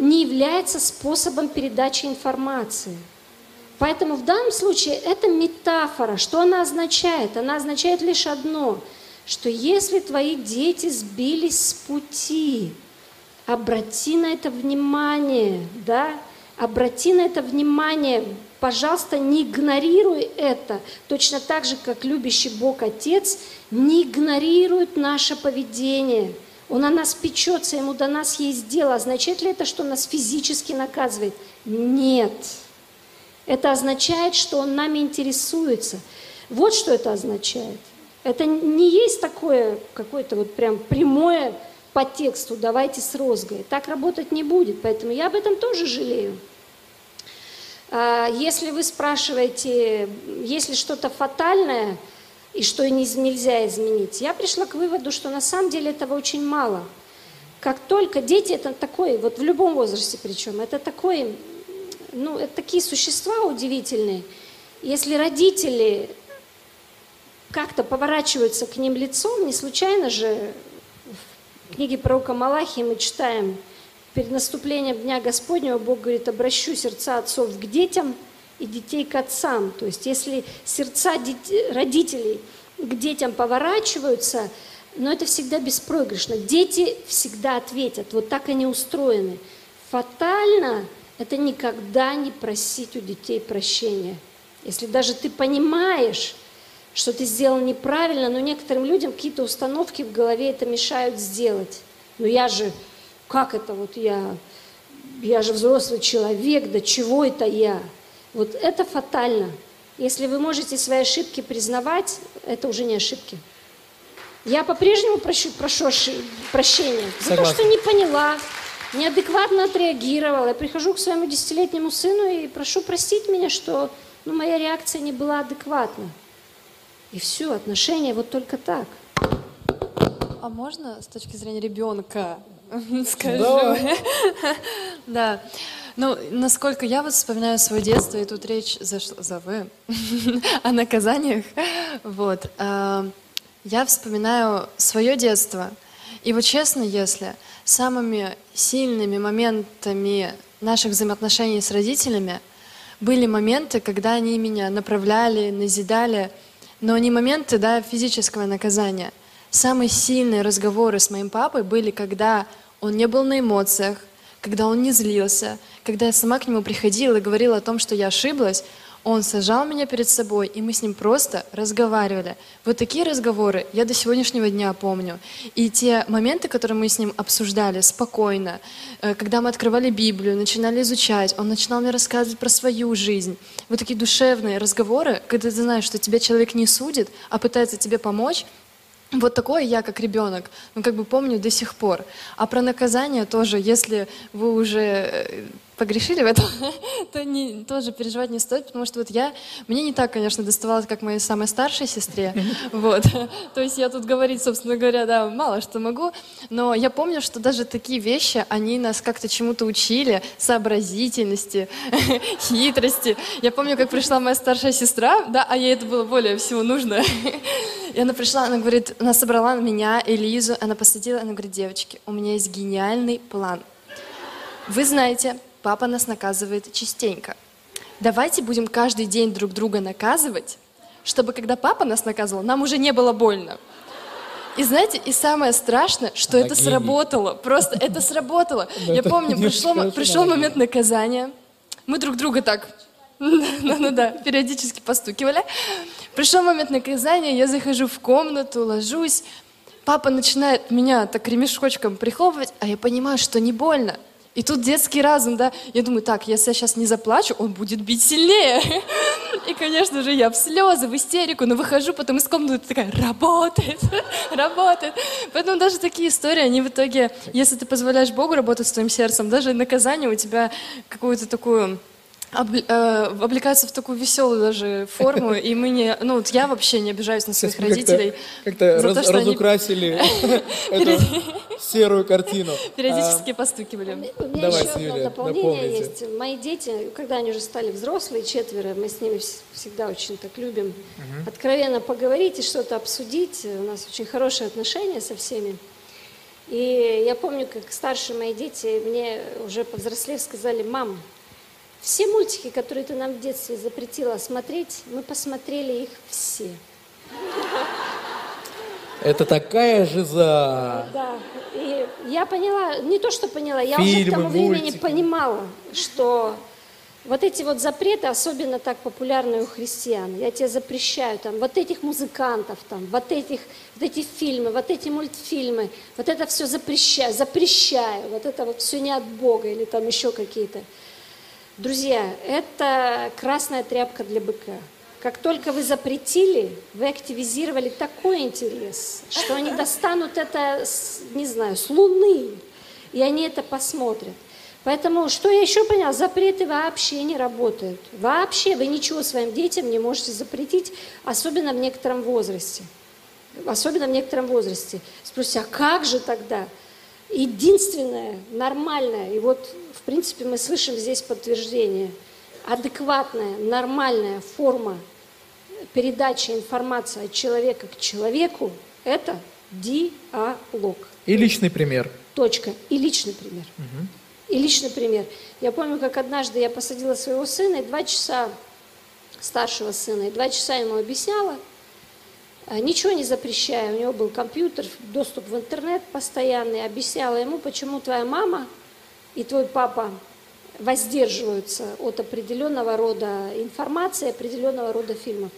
не является способом передачи информации. Поэтому в данном случае это метафора. Что она означает? Она означает лишь одно, что если твои дети сбились с пути, обрати на это внимание, да, обрати на это внимание, пожалуйста, не игнорируй это, точно так же, как любящий Бог Отец не игнорирует наше поведение. Он о нас печется, ему до нас есть дело. Означает ли это, что он нас физически наказывает? Нет. Это означает, что он нами интересуется. Вот что это означает. Это не есть такое какое-то вот прям прямое по тексту «давайте с розгой». Так работать не будет, поэтому я об этом тоже жалею. А, Если вы спрашиваете, есть ли что-то фатальное и что не- нельзя изменить, я пришла к выводу, что на самом деле этого очень мало. Как только дети это такой, вот в любом возрасте причем, это такой, ну, это такие существа удивительные. Если родители как-то поворачиваются к ним лицом, не случайно же в книге пророка Малахии мы читаем, перед наступлением Дня Господнего Бог говорит, обращу сердца отцов к детям и детей к отцам. То есть если сердца родителей к детям поворачиваются, но это всегда беспроигрышно. Дети всегда ответят, вот так они устроены. Фатально это никогда не просить у детей прощения. Если даже ты понимаешь, что ты сделал неправильно, но некоторым людям какие-то установки в голове это мешают сделать. Но я же, как это вот я, я же взрослый человек, да чего это я? Вот это фатально. Если вы можете свои ошибки признавать, это уже не ошибки. Я по-прежнему прошу, прошу прощения за то, что не поняла, неадекватно отреагировала. Я прихожу к своему десятилетнему сыну и прошу простить меня, что ну, моя реакция не была адекватна. И все, отношения вот только так. А можно с точки зрения ребенка скажу? Да. Ну, насколько я вот вспоминаю свое детство, и тут речь зашла за вы о наказаниях, вот. а, Я вспоминаю свое детство, и вот честно, если самыми сильными моментами наших взаимоотношений с родителями были моменты, когда они меня направляли, назидали, но не моменты да, физического наказания. Самые сильные разговоры с моим папой были, когда он не был на эмоциях, когда он не злился, когда я сама к нему приходила и говорила о том, что я ошиблась, он сажал меня перед собой, и мы с ним просто разговаривали. Вот такие разговоры я до сегодняшнего дня помню. И те моменты, которые мы с ним обсуждали спокойно, э, когда мы открывали Библию, начинали изучать, он начинал мне рассказывать про свою жизнь. Вот такие душевные разговоры, когда ты знаешь, что тебя человек не судит, а пытается тебе помочь, Вот такое я как ребенок, ну как бы помню до сих пор. А про наказание тоже, если вы уже э, погрешили в этом, то не, тоже переживать не стоит, потому что вот я, мне не так, конечно, доставалось, как моей самой старшей сестре, вот, то есть я тут говорить, собственно говоря, да, мало что могу, но я помню, что даже такие вещи, они нас как-то чему-то учили, сообразительности, хитрости. Я помню, как пришла моя старшая сестра, да, а ей это было более всего нужно, и она пришла, она говорит, она собрала меня и Лизу, она посадила, она говорит, девочки, у меня есть гениальный план. Вы знаете, Папа нас наказывает частенько. Давайте будем каждый день друг друга наказывать, чтобы когда папа нас наказывал, нам уже не было больно. И знаете, и самое страшное, что Она это гений. сработало. Просто это сработало. Я помню, пришел момент наказания. Мы друг друга так, ну да, периодически постукивали. Пришел момент наказания, я захожу в комнату, ложусь. Папа начинает меня так ремешочком прихлопывать, а я понимаю, что не больно. И тут детский разум, да, я думаю, так, если я сейчас не заплачу, он будет бить сильнее. И, конечно же, я в слезы, в истерику, но выхожу потом из комнаты, такая, работает, работает. Поэтому даже такие истории, они в итоге, если ты позволяешь Богу работать с твоим сердцем, даже наказание у тебя какую-то такую Э, облекаются в такую веселую даже форму, и мы не, ну вот я вообще не обижаюсь на своих родителей. Как-то раз, то, разукрасили эту серую картину. Периодически постукивали. У меня еще одно дополнение есть. Мои дети, когда они уже стали взрослые, четверо, мы с ними всегда очень так любим откровенно поговорить и что-то обсудить. У нас очень хорошие отношения со всеми. И я помню, как старшие мои дети мне уже повзрослев сказали, мам, все мультики, которые ты нам в детстве запретила смотреть, мы посмотрели их все. Это такая жиза. Да. И я поняла, не то, что поняла, я Фильмы, уже к тому времени мультики. понимала, что вот эти вот запреты, особенно так популярные у христиан, я тебе запрещаю, там, вот этих музыкантов, там, вот, этих, вот эти фильмы, вот эти мультфильмы, вот это все запрещаю, запрещаю, вот это вот все не от Бога или там еще какие-то. Друзья, это красная тряпка для быка. Как только вы запретили, вы активизировали такой интерес, что они достанут это, не знаю, с Луны, и они это посмотрят. Поэтому, что я еще поняла, запреты вообще не работают. Вообще вы ничего своим детям не можете запретить, особенно в некотором возрасте. Особенно в некотором возрасте. Спросите, а как же тогда? Единственное, нормальное, и вот в принципе, мы слышим здесь подтверждение. Адекватная, нормальная форма передачи информации от человека к человеку – это диалог. И личный пример. Точка. И личный пример. Угу. И личный пример. Я помню, как однажды я посадила своего сына, и два часа старшего сына, и два часа ему объясняла, ничего не запрещая, у него был компьютер, доступ в интернет постоянный, объясняла ему, почему твоя мама – и твой папа воздерживаются от определенного рода информации, определенного рода фильмов.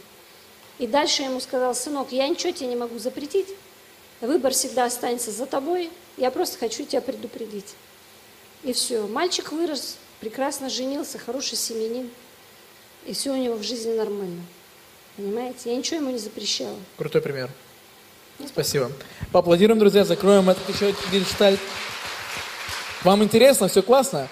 И дальше ему сказал, сынок, я ничего тебе не могу запретить, выбор всегда останется за тобой, я просто хочу тебя предупредить. И все. Мальчик вырос, прекрасно женился, хороший семенин, и все у него в жизни нормально. Понимаете? Я ничего ему не запрещала. Крутой пример. Спасибо. Поаплодируем, друзья, закроем этот еще гельштальт. Вам интересно? Все классно?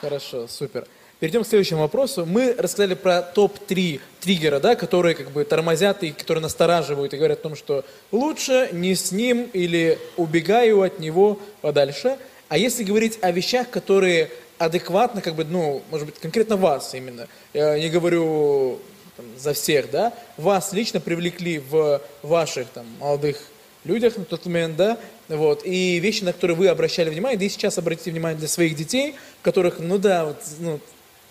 Хорошо, супер. Перейдем к следующему вопросу. Мы рассказали про топ-3 триггера, да, которые как бы тормозят и которые настораживают и говорят о том, что лучше не с ним или убегаю от него подальше. А если говорить о вещах, которые адекватно, как бы, ну, может быть, конкретно вас именно, я не говорю там, за всех, да, вас лично привлекли в ваших там молодых людях на тот момент, да, вот, и вещи, на которые вы обращали внимание, да и сейчас обратите внимание для своих детей, которых, ну да, вот, ну,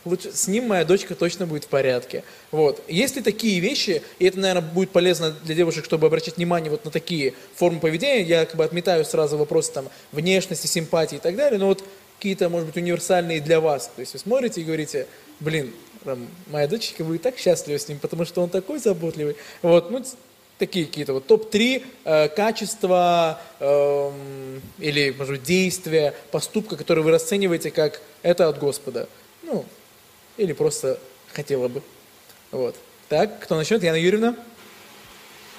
лучше, с ним моя дочка точно будет в порядке. Вот. Есть ли такие вещи, и это, наверное, будет полезно для девушек, чтобы обращать внимание вот на такие формы поведения, я как бы отметаю сразу вопросы там внешности, симпатии и так далее, но вот какие-то, может быть, универсальные для вас. То есть вы смотрите и говорите, блин, там, моя дочка будет так счастлива с ним, потому что он такой заботливый. Вот, ну, такие какие-то вот топ-3 э, качества э, или, может быть, действия, поступка, которые вы расцениваете как это от Господа. Ну, или просто хотела бы. Вот. Так, кто начнет? Яна Юрьевна?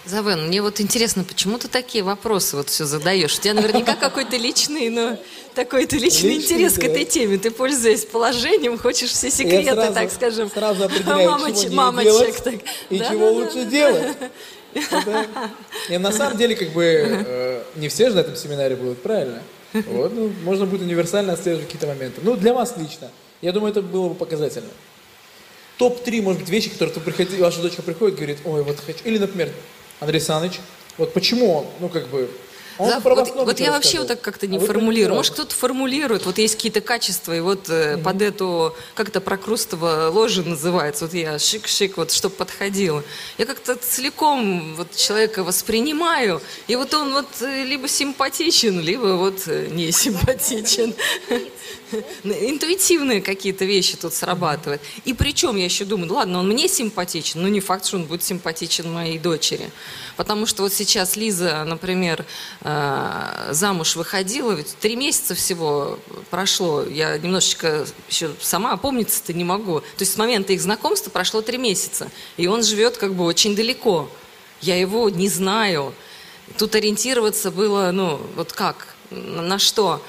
Завен, мне вот интересно, почему ты такие вопросы вот все задаешь? У тебя наверняка какой-то личный, но такой то личный, Личный, интерес к да. этой теме. Ты, пользуясь положением, хочешь все секреты, сразу- так скажем, сразу определяю, мамоч- чего мамочек. делать так. и Да, чего да, лучше да. делать. Это- И на самом деле, как бы, э, не все же на этом семинаре будут, правильно? Вот, ну, можно будет универсально отслеживать какие-то моменты. Ну, для вас лично. Я думаю, это было бы показательно. Топ-3, может быть, вещи, которые ты приходи, ваша дочка приходит, говорит, ой, вот хочу. Или, например, Андрей Саныч, вот почему он, ну, как бы, он про вот, вот я вообще вот так как-то не А вы про формулирую. Может, кто-то формулирует, вот есть какие-то качества, и вот э, под эту, как это прокрустово ложе называется, вот я шик-шик, вот чтобы подходило. Я как-то целиком вот человека воспринимаю, и вот он вот э, либо симпатичен, либо вот э, не симпатичен. Интуитивные какие-то вещи тут срабатывают. И причем я еще думаю, ну ладно, он мне симпатичен, но не факт, что он будет симпатичен моей дочери. Потому что вот сейчас Лиза, например, э, замуж выходила, ведь три месяца всего прошло, я немножечко еще сама опомниться-то не могу. То есть с момента их знакомства прошло три месяца, и он живет как бы очень далеко. Я его не знаю. Тут ориентироваться было, ну, вот как, на что.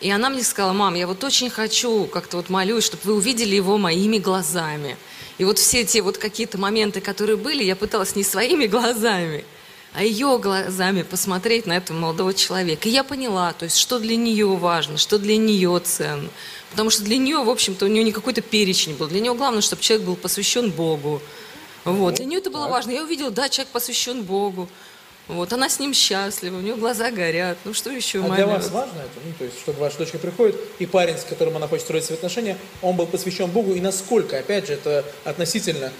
И она мне сказала, мам, я вот очень хочу, как-то вот молюсь, чтобы вы увидели его моими глазами. И вот все те вот какие-то моменты, которые были, я пыталась не своими глазами, а ее глазами посмотреть на этого молодого человека. И я поняла, то есть, что для нее важно, что для нее ценно. Потому что для нее, в общем-то, у нее не какой-то перечень был. Для нее главное, чтобы человек был посвящен Богу. Вот. Для нее это было важно. Я увидела, да, человек посвящен Богу. Вот, она с ним счастлива, у нее глаза горят. Ну что еще, А для вас важно это? Ну, то есть, чтобы ваша дочка приходит, и парень, с которым она хочет строить свои отношения, он был посвящен Богу, и насколько, опять же, это относительно...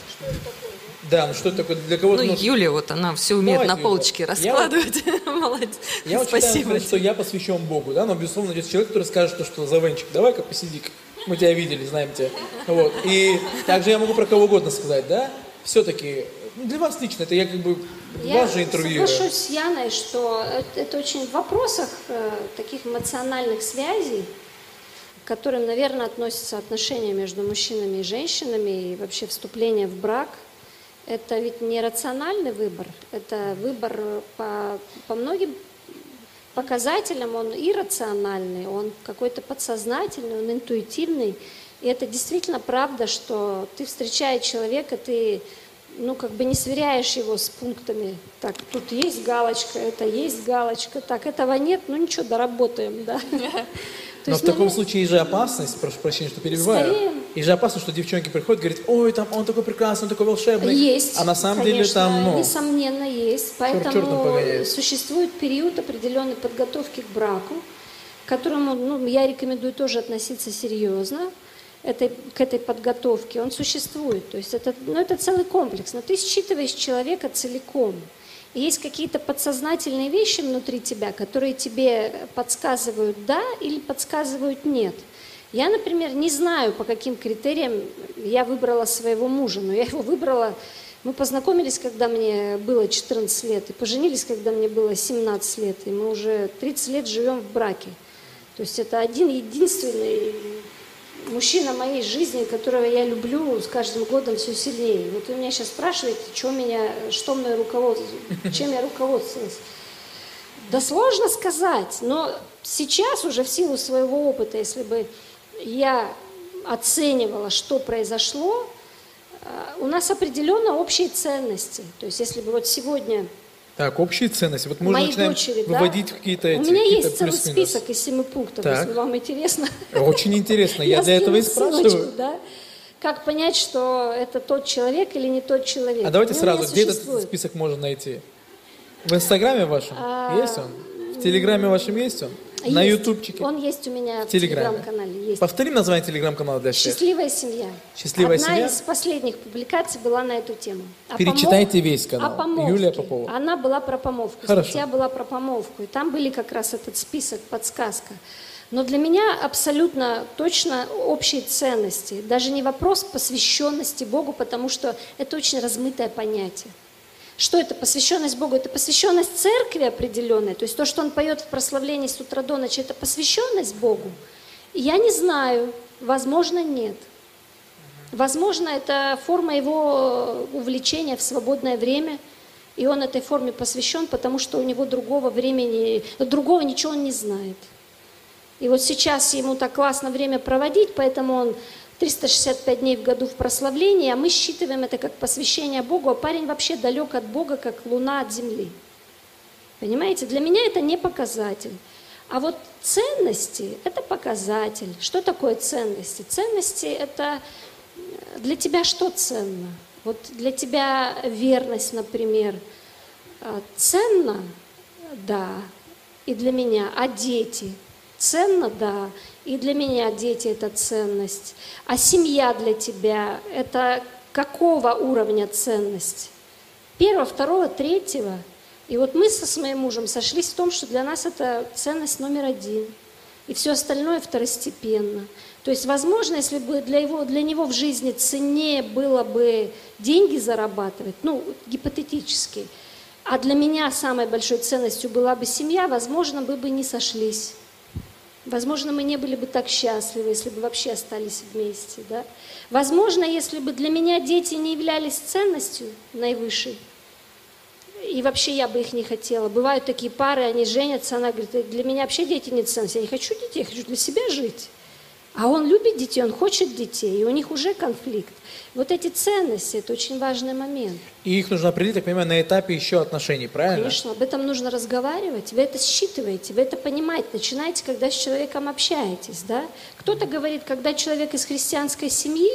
Да, ну что это такое для кого-то... Ну, ну, Юля, вот она все умеет Давайте, на полочке Юля. Я раскладывать. Молодец. Я вот считаю, Спасибо. например, что я посвящен Богу, да, но, безусловно, есть человек, который скажет, что, что Завенчик, давай-ка посиди мы тебя видели, знаем тебя. Вот. И также я могу про кого угодно сказать, да, все-таки, ну, для вас лично, это я как бы Я вас же соглашусь с Яной, что это, это очень в вопросах э, таких эмоциональных связей, к которым, наверное, относятся отношения между мужчинами и женщинами и вообще вступление в брак. Это ведь не рациональный выбор, это выбор по, по многим показателям, он иррациональный, он какой-то подсознательный, он интуитивный. И это действительно правда, что ты встречая человека, ты ну, как бы не сверяешь его с пунктами. Так, тут есть галочка, это есть галочка, так, этого нет, ну ничего, доработаем, да. Но в таком навер- случае есть же опасность, прошу прощения, что перебиваю. И же опасность, что девчонки приходят, говорят, ой, там он такой прекрасный, он такой волшебный. Есть. А на самом конечно, деле там, ну, Несомненно, есть. Поэтому существует период определенной подготовки к браку, к которому ну, я рекомендую тоже относиться серьезно этой, к этой подготовке. Он существует. То есть это, ну, это целый комплекс. Но ты считываешь человека целиком. И есть какие-то подсознательные вещи внутри тебя, которые тебе подсказывают да или подсказывают нет. Я, например, не знаю, по каким критериям я выбрала своего мужа, но я его выбрала... Мы познакомились, когда мне было 14 лет, и поженились, когда мне было 17 лет, и мы уже 30 лет живем в браке. То есть это один единственный мужчина моей жизни, которого я люблю с каждым годом все сильнее. Вот вы меня сейчас спрашиваете, что меня, что мной руководствовалось, чем я руководствовалась. Да сложно сказать, но сейчас уже в силу своего опыта, если бы я оценивала, что произошло, э, у нас определенно общие ценности. То есть если бы вот сегодня так, общие ценности. Вот мы мои начинаем дочери, да, выводить какие-то у эти, меня какие-то есть целый список из семи пунктов, Так. если вам интересно. Очень интересно, я для этого и ссылочку, спрашиваю. да? Как понять, что это тот человек или не тот человек? А давайте Ну, у меня сразу, где этот список можно найти? В Инстаграме вашем? А, Есть он? В Телеграме вашем есть он? На Есть. Ютубчике? Он есть у меня в. Телеграм-канале. Есть. Повторим название Телеграм-канала для всех. Счастливая семья. «Счастливая Одна семья»? из последних публикаций была на эту тему. О Перечитайте помол- весь канал. О помолвке. Юлия Попова. Она была про помолвку. Хорошо. Статья была про помолвку. И там были как раз этот список, подсказка. Но для меня абсолютно точно общие ценности. Даже не вопрос посвященности Богу, потому что это очень размытое понятие. Что это посвященность Богу? Это посвященность церкви определенной. То есть то, что он поет в прославлении с утра до ночи, это посвященность Богу. Я не знаю, возможно, нет. Возможно, это форма его увлечения в свободное время. И он этой форме посвящен, потому что у него другого времени, другого ничего он не знает. И вот сейчас ему так классно время проводить, поэтому он 365 дней в году в прославлении, а мы считываем это как посвящение Богу, а парень вообще далек от Бога, как луна от земли. Понимаете, для меня это не показатель. А вот ценности – это показатель. Что такое ценности? Ценности – это для тебя что ценно? Вот для тебя верность, например, а, ценно? Да. И для меня. А дети? Ценно? Да. И для меня дети – это ценность. А семья для тебя – это какого уровня ценность? Первого, второго, третьего – и вот мы со своим мужем сошлись в том, что для нас это ценность номер один. И все остальное второстепенно. То есть, возможно, если бы для, его, для него в жизни ценнее было бы деньги зарабатывать, ну, гипотетически, а для меня самой большой ценностью была бы семья, возможно, мы бы не сошлись. Возможно, мы не были бы так счастливы, если бы вообще остались вместе. Да? Возможно, если бы для меня дети не являлись ценностью наивысшей, и вообще я бы их не хотела. Бывают такие пары, они женятся, она говорит, для меня вообще дети не ценность. Я не хочу детей, я хочу для себя жить. А он любит детей, он хочет детей, и у них уже конфликт. Вот эти ценности – это очень важный момент. И их нужно определить, так понимаю, на этапе еще отношений, правильно? Конечно, об этом нужно разговаривать. Вы это считываете, вы это понимаете, начинаете, когда с человеком общаетесь. Да? Кто-то говорит, когда человек из христианской семьи,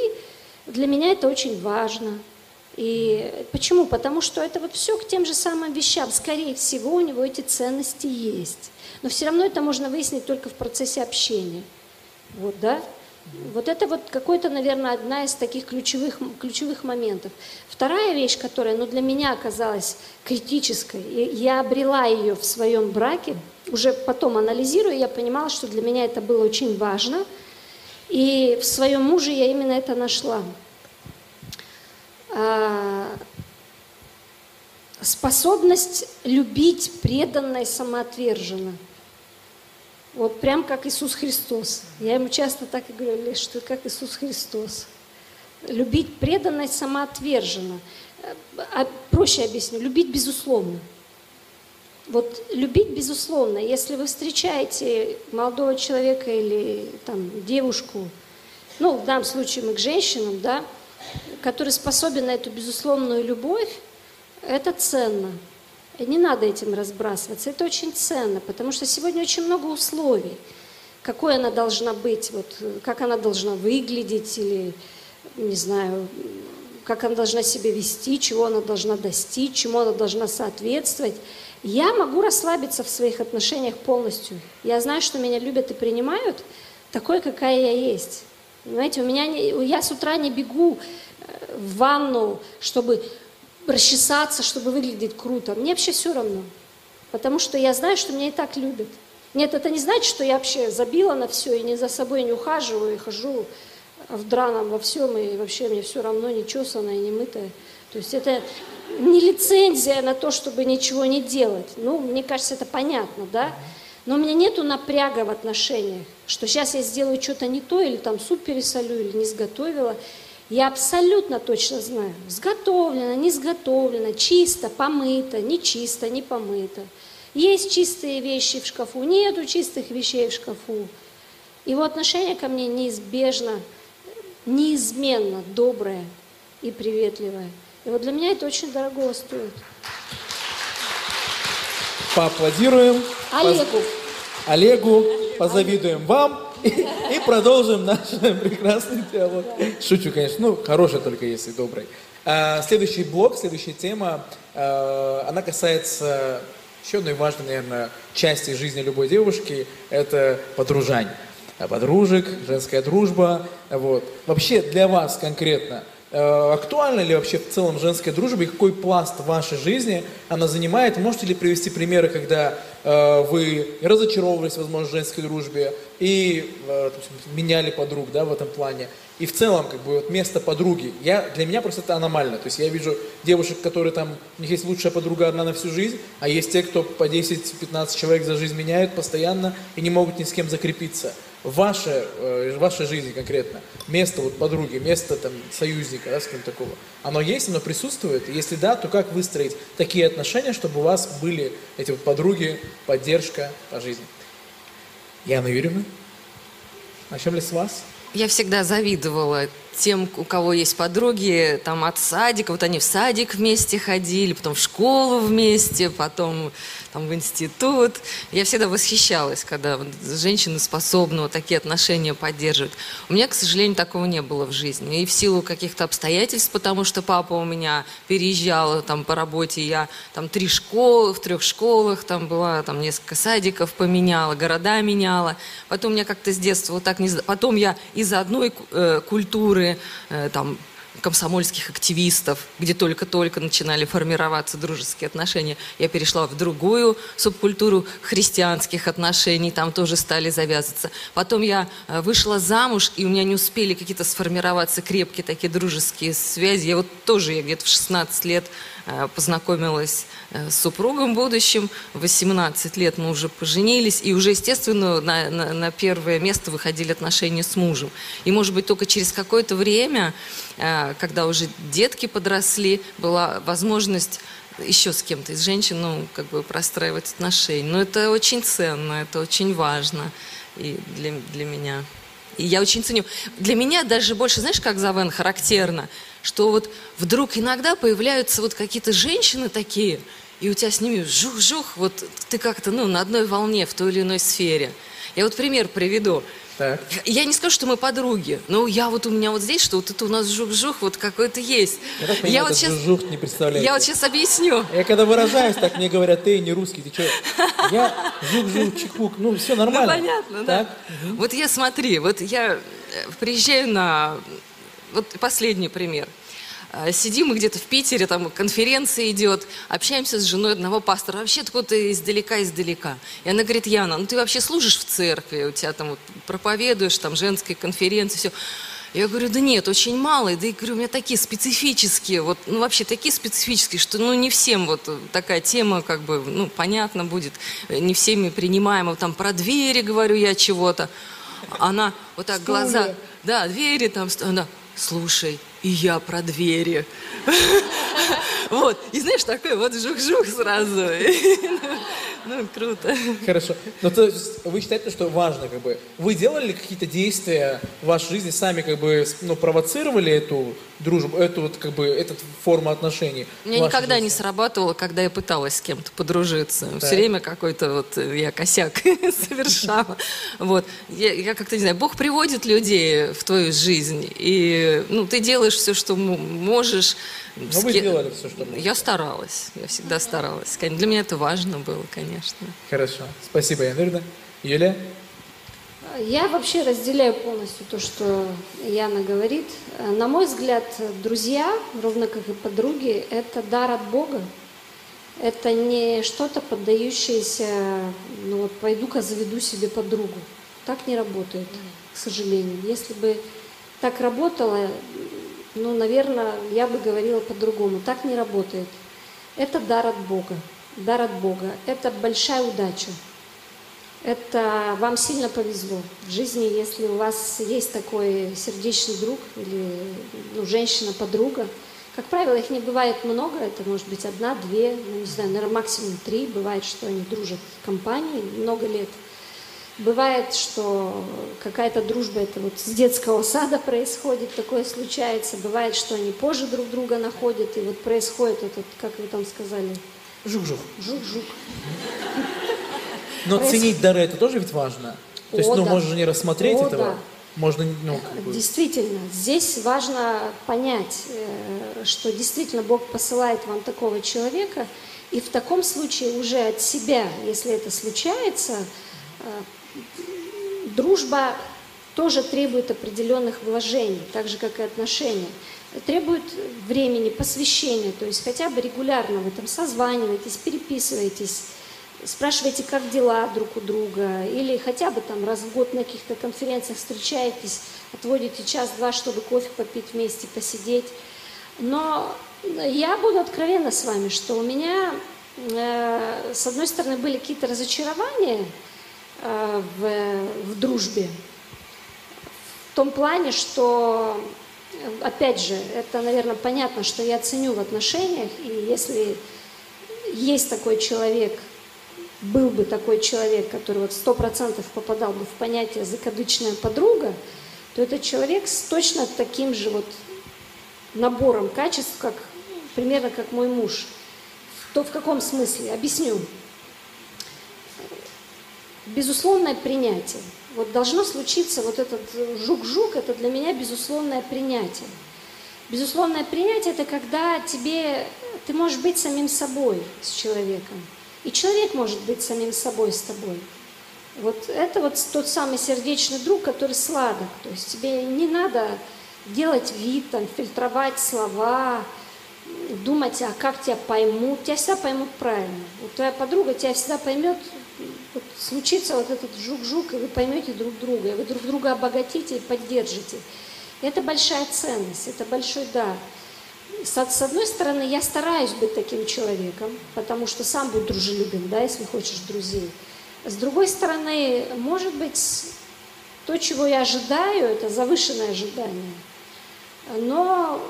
для меня это очень важно. И почему? Потому что это вот все к тем же самым вещам. Скорее всего, у него эти ценности есть. Но все равно это можно выяснить только в процессе общения. Вот, да? Вот это вот какой-то, наверное, одна из таких ключевых, ключевых моментов. Вторая вещь, которая ну, для меня оказалась критической, и я обрела ее в своем браке, уже потом анализируя, я понимала, что для меня это было очень важно. И в своем муже я именно это нашла. А, способность любить преданно и самоотверженно. Вот прям как Иисус Христос. Я ему часто так и говорю, Леш, что как Иисус Христос. Любить преданно и самоотверженно. А проще объясню, любить безусловно. Вот любить безусловно. Если вы встречаете молодого человека или там девушку, ну, в данном случае мы к женщинам, да, который способен на эту безусловную любовь, это ценно. Не надо этим разбрасываться. Это очень ценно, потому что сегодня очень много условий. Какой она должна быть, вот, как она должна выглядеть, или, не знаю, как она должна себя вести, чего она должна достичь, чему она должна соответствовать. Я могу расслабиться в своих отношениях полностью. Я знаю, что меня любят и принимают такой, какая я есть. Понимаете, у меня не, я с утра не бегу э, в ванну, чтобы расчесаться, чтобы выглядеть круто. Мне вообще все равно. Потому что я знаю, что меня и так любят. Нет, это не значит, что я вообще забила на все и не за собой не ухаживаю, и хожу в драном во всем, и вообще мне все равно не чесанное, не мытое. То есть это не лицензия на то, чтобы ничего не делать. Ну, мне кажется, это понятно, да? Но у меня нету напряга в отношениях, что сейчас я сделаю что-то не то, или там суп пересолю, или не сготовила. Я абсолютно точно знаю, сготовлено, не сготовлено, чисто, помыто, не чисто, не помыто. Есть чистые вещи в шкафу, нету чистых вещей в шкафу. Его отношение ко мне неизбежно, неизменно доброе и приветливое. И вот для меня это очень дорого стоит. Поаплодируем. Олегу. Олегу, позавидуем вам и, продолжим наш прекрасный диалог. Шучу, конечно, ну, хороший только если добрый. А, следующий блок, следующая тема, а, она касается еще одной важной, наверное, части жизни любой девушки, это подружань. Подружек, женская дружба, вот. Вообще для вас конкретно – актуальна ли вообще в целом женская дружба и какой пласт вашей жизни она занимает? Можете ли привести примеры, когда вы разочаровывались, возможно, в женской дружбе и э, меняли подруг, да, в этом плане? И в целом, как бы, вот место подруги, я, для меня просто это аномально. То есть я вижу девушек, которые там, у них есть лучшая подруга одна на всю жизнь, а есть те, кто по 10-15 человек за жизнь меняют постоянно и не могут ни с кем закрепиться. в вашей, э, в вашей жизни конкретно место вот подруги, место там союзника, да, скажем такого, оно есть, оно присутствует? Если да, то как выстроить такие отношения, чтобы у вас были эти вот подруги, поддержка по жизни? Яна Юрьевна, начнем ли с вас? Я всегда завидовала тем, у кого есть подруги, там от садика, вот они в садик вместе ходили, потом в школу вместе, потом там в институт. Я всегда восхищалась, когда вот женщины способны вот такие отношения поддерживать. У меня, к сожалению, такого не было в жизни. И в силу каких-то обстоятельств, потому что папа у меня переезжал там по работе, я там три школы, в трех школах там была, там несколько садиков поменяла, города меняла. Потом меня как-то с детства вот так не... Потом я из одной э, культуры, э, там, комсомольских активистов, где только-только начинали формироваться дружеские отношения. Я перешла в другую субкультуру христианских отношений, там тоже стали завязываться. Потом я э, вышла замуж, и у меня не успели какие-то сформироваться крепкие такие дружеские связи. Я вот тоже, я где-то в 16 лет познакомилась э, с супругом будущим, 18 лет мы уже поженились, и уже, естественно, на, на, на первое место выходили отношения с мужем. И, может быть, только через какое-то время, э, когда уже детки подросли, была возможность еще с кем-то из женщин, ну, как бы простраивать отношения. Но это очень ценно, это очень важно и для, для меня. И я очень ценю. Для меня даже больше, знаешь, как Завен характерно – что вот вдруг иногда появляются вот какие-то женщины такие, и у тебя с ними жух-жух, вот ты как-то ну, на одной волне в той или иной сфере. Я вот пример приведу. Так. Я не скажу, что мы подруги, но я вот у меня вот здесь, что вот это у нас жух-жух вот какой-то есть. Я, так понимаю, я вот сейчас, жух не представляю. Я вот сейчас объясню. Я когда выражаюсь, так мне говорят, ты не русский, ты что? Я жух-жух, чекук, ну все нормально. Ну, понятно, так? да. Угу. Вот я смотри, вот я э, приезжаю на вот последний пример. А, сидим мы где-то в Питере, там конференция идет, общаемся с женой одного пастора, вообще откуда-то издалека-издалека. И она говорит, Яна, ну ты вообще служишь в церкви, у тебя там вот проповедуешь, там женские конференции, все. Я говорю, да нет, очень мало. Да и говорю, у меня такие специфические, вот, ну вообще такие специфические, что ну не всем вот такая тема как бы, ну понятно будет, не всеми принимаема. Там про двери говорю я чего-то. Она вот так Стулья. глаза, да, двери там, она, слушай, и я про двери. Вот, и знаешь, такой вот жух-жух сразу. Ну, круто. Хорошо. Но то есть вы считаете, что важно, как бы, вы делали какие-то действия в вашей жизни, сами как бы, ну, провоцировали эту дружбу, эту вот, как бы, эту форму отношений? У меня никогда жизни? не сработало, когда я пыталась с кем-то подружиться. Так. Все время какой-то вот я косяк совершала. Вот. Я, я как-то не знаю, Бог приводит людей в твою жизнь, и, ну, ты делаешь все, что можешь, но ну, вы сделали все, что могли. Я старалась, я всегда старалась. Для меня это важно было, конечно. Хорошо. Спасибо, Яна Юлия? Я вообще разделяю полностью то, что Яна говорит. На мой взгляд, друзья, ровно как и подруги, это дар от Бога. Это не что-то поддающееся, ну вот пойду-ка заведу себе подругу. Так не работает, к сожалению. Если бы так работало, ну, наверное, я бы говорила по-другому. Так не работает. Это дар от Бога. Дар от Бога. Это большая удача. Это вам сильно повезло в жизни, если у вас есть такой сердечный друг или ну, женщина-подруга. Как правило, их не бывает много, это может быть одна, две, ну, не знаю, наверное, максимум три. Бывает, что они дружат в компании много лет – Бывает, что какая-то дружба это вот с детского сада происходит, такое случается. Бывает, что они позже друг друга находят, и вот происходит этот, как вы там сказали? Жук-жук. Жук-жук. Но Проис... ценить дары это тоже ведь важно. То есть, ну, да. можно не рассмотреть О, этого. Да. Можно, ну, как бы... Действительно, здесь важно понять, э, что действительно Бог посылает вам такого человека, и в таком случае уже от себя, если это случается, э, дружба тоже требует определенных вложений, так же, как и отношения. Требует времени, посвящения, то есть хотя бы регулярно вы там созваниваетесь, переписываетесь, спрашиваете, как дела друг у друга, или хотя бы там раз в год на каких-то конференциях встречаетесь, отводите час-два, чтобы кофе попить вместе, посидеть. Но я буду откровенна с вами, что у меня, э, с одной стороны, были какие-то разочарования, Э, в, в дружбе. в том плане, что, опять же, это, наверное, понятно, что я ценю в отношениях, и если есть такой человек, был бы такой человек, который вот сто процентов попадал бы в понятие закадычная подруга, то этот человек с точно таким же вот набором качеств, как примерно как мой муж. То в каком смысле? Объясню. Безусловное принятие. Вот должно случиться вот этот жук-жук, это для меня безусловное принятие. Безусловное принятие – это когда тебе, ты можешь быть самим собой с человеком. И человек может быть самим собой с тобой. Вот это вот тот самый сердечный друг, который сладок. То есть тебе не надо делать вид, там, фильтровать слова, думать, а как тебя поймут. Тебя всегда поймут правильно. Вот твоя подруга тебя всегда поймет, вот случится вот этот жук-жук, и вы поймете друг друга, и вы друг друга обогатите и поддержите. Это большая ценность, это большой дар. С, одной стороны, я стараюсь быть таким человеком, потому что сам будь дружелюбен, да, если хочешь друзей. С другой стороны, может быть, то, чего я ожидаю, это завышенное ожидание. Но